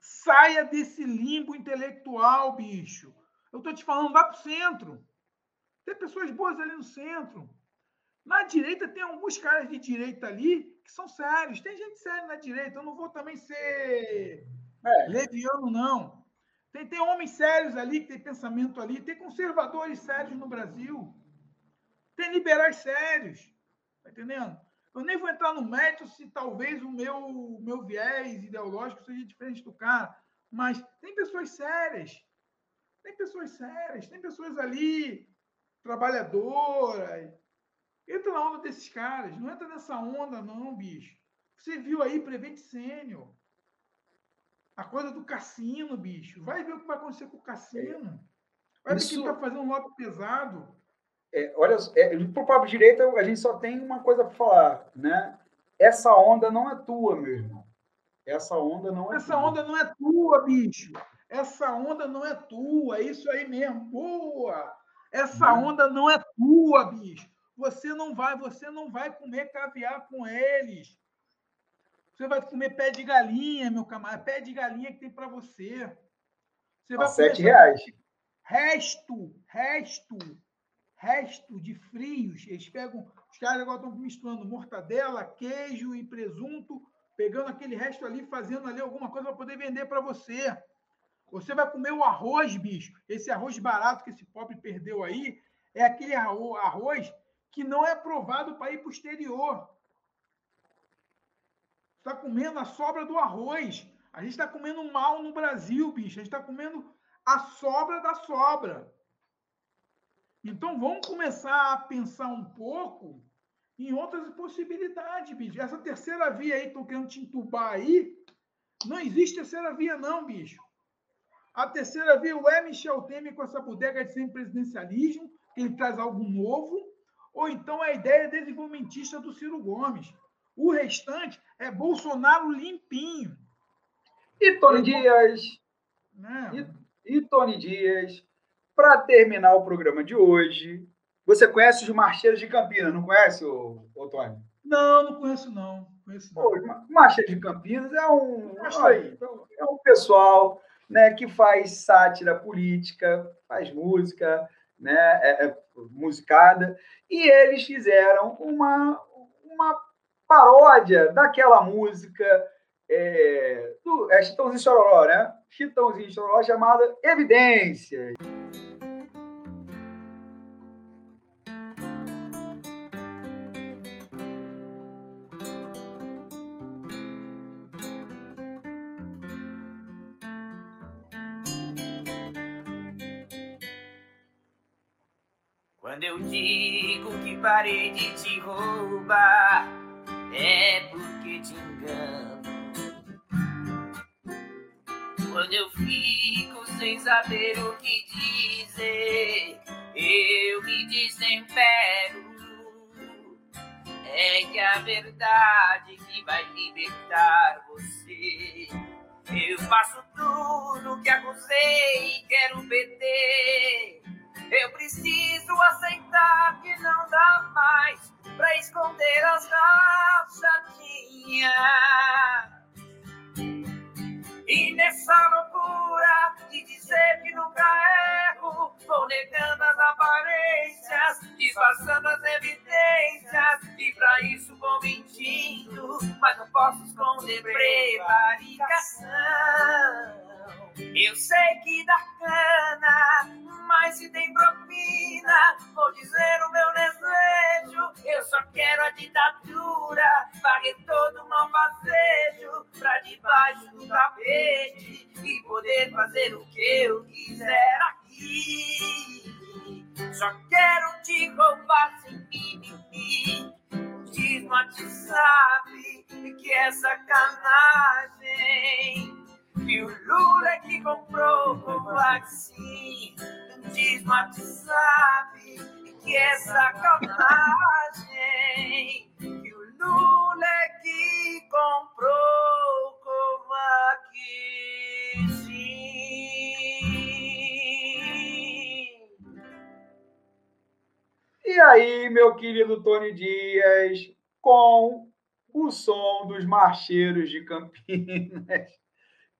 Saia desse limbo intelectual, bicho. Eu estou te falando, vá para o centro. Tem pessoas boas ali no centro. Na direita tem alguns caras de direita ali que são sérios. Tem gente séria na direita. Eu não vou também ser é. leviano, não. Tem, tem homens sérios ali, que tem pensamento ali. Tem conservadores sérios no Brasil. Tem liberais sérios. Tá entendendo? Eu nem vou entrar no mérito se talvez o meu, meu viés ideológico seja diferente do cara. Mas tem pessoas sérias. Tem pessoas sérias. Tem pessoas ali, trabalhadoras. Entra na onda desses caras. Não entra nessa onda, não, bicho. Você viu aí Prevent Sênior. A coisa do cassino, bicho. Vai ver o que vai acontecer com o cassino. Vai ver Isso... que está fazendo um lobby pesado. É, olha, é, por papo direito, a gente só tem uma coisa para falar, né? Essa onda não é tua, meu irmão. Essa onda não é Essa tua. onda não é tua, bicho. Essa onda não é tua. É isso aí mesmo. Boa! Essa hum. onda não é tua, bicho. Você não vai, você não vai comer caviar com eles. Você vai comer pé de galinha, meu camarada. Pé de galinha que tem para você. Você vai sete reais. Resto, resto, resto de frios. Eles pegam, os caras agora estão misturando mortadela, queijo e presunto, pegando aquele resto ali, fazendo ali alguma coisa para poder vender para você. Você vai comer o arroz, bicho. Esse arroz barato que esse pobre perdeu aí é aquele arroz que não é aprovado para ir para o exterior está comendo a sobra do arroz. A gente está comendo mal no Brasil, bicho. A gente está comendo a sobra da sobra. Então vamos começar a pensar um pouco em outras possibilidades, bicho. Essa terceira via aí, estou querendo te entubar aí, não existe terceira via, não, bicho. A terceira via, é Michel Temer com essa bodega de semipresidencialismo, que ele traz algo novo, ou então a ideia desenvolvimentista do Ciro Gomes. O restante é Bolsonaro limpinho. E Tony Dias. Né? E, e Tony Dias, para terminar o programa de hoje, você conhece os marcheiros de Campinas, não conhece, ô, ô Tony? Não, não conheço não. Conheço não. Pô, Marcheiros de Campinas é um, é um pessoal né, que faz sátira política, faz música, né, é, é, musicada, e eles fizeram uma, uma paródia daquela música é, do é Chitãozinho Chororó, né? Chitãozinho Chororó chamada Evidência. Digo que parei de te roubar é porque te engano. Quando eu fico sem saber o que dizer, eu me desempero. É que a verdade que vai libertar você. Eu faço tudo que acusei e quero perder. Eu preciso aceitar que não dá mais pra esconder as rachadinhas. E nessa loucura de dizer que nunca erro, vou negando as aparências, disfarçando as evidências, e pra isso vou mentindo, mas não posso esconder prevaricação. Eu sei que dá cana, mas se tem propina, vou dizer o meu desejo. Eu só quero a ditadura, pague todo o malvacejo pra debaixo do tapete e poder fazer o que eu quiser aqui. Só quero te roubar sem mimimi. Diz no WhatsApp que é sacanagem. Que o Lula é que comprou o Covaxin. Diz no WhatsApp que é sacanagem. Que o Lula é que comprou o Covaxin. E aí, meu querido Tony Dias, com o som dos marcheiros de Campinas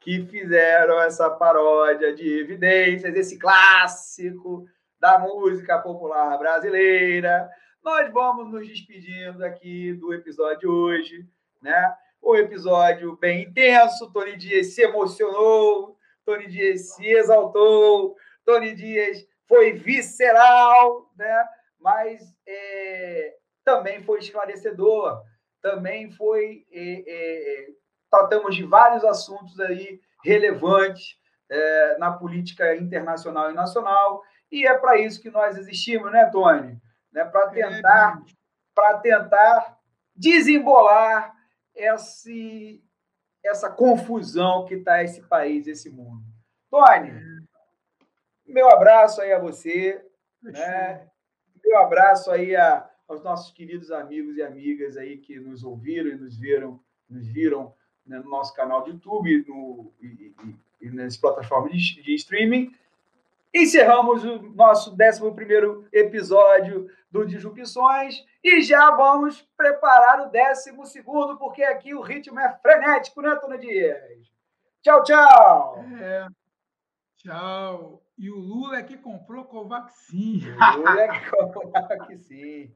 que fizeram essa paródia de evidências, esse clássico da música popular brasileira. Nós vamos nos despedindo aqui do episódio de hoje, né? O episódio bem intenso, Tony Dias se emocionou, Tony Dias se exaltou, Tony Dias foi visceral, né? Mas é, também foi esclarecedor, também foi é, é, tratamos de vários assuntos aí relevantes é, na política internacional e nacional e é para isso que nós existimos, né, Tony? Né, para tentar, para tentar desembolar esse, essa confusão que está esse país, esse mundo. Tony, meu abraço aí a você, né? meu abraço aí a, aos nossos queridos amigos e amigas aí que nos ouviram e nos viram, nos viram né, no nosso canal do YouTube no, e, e, e nas plataformas de, de streaming. Encerramos o nosso 11 episódio do Disrupções e já vamos preparar o 12, porque aqui o ritmo é frenético, né, Tony Dias? Tchau, tchau! É. Tchau. E o Lula é que comprou Covaxin. O Lula é que comprou Covaxin.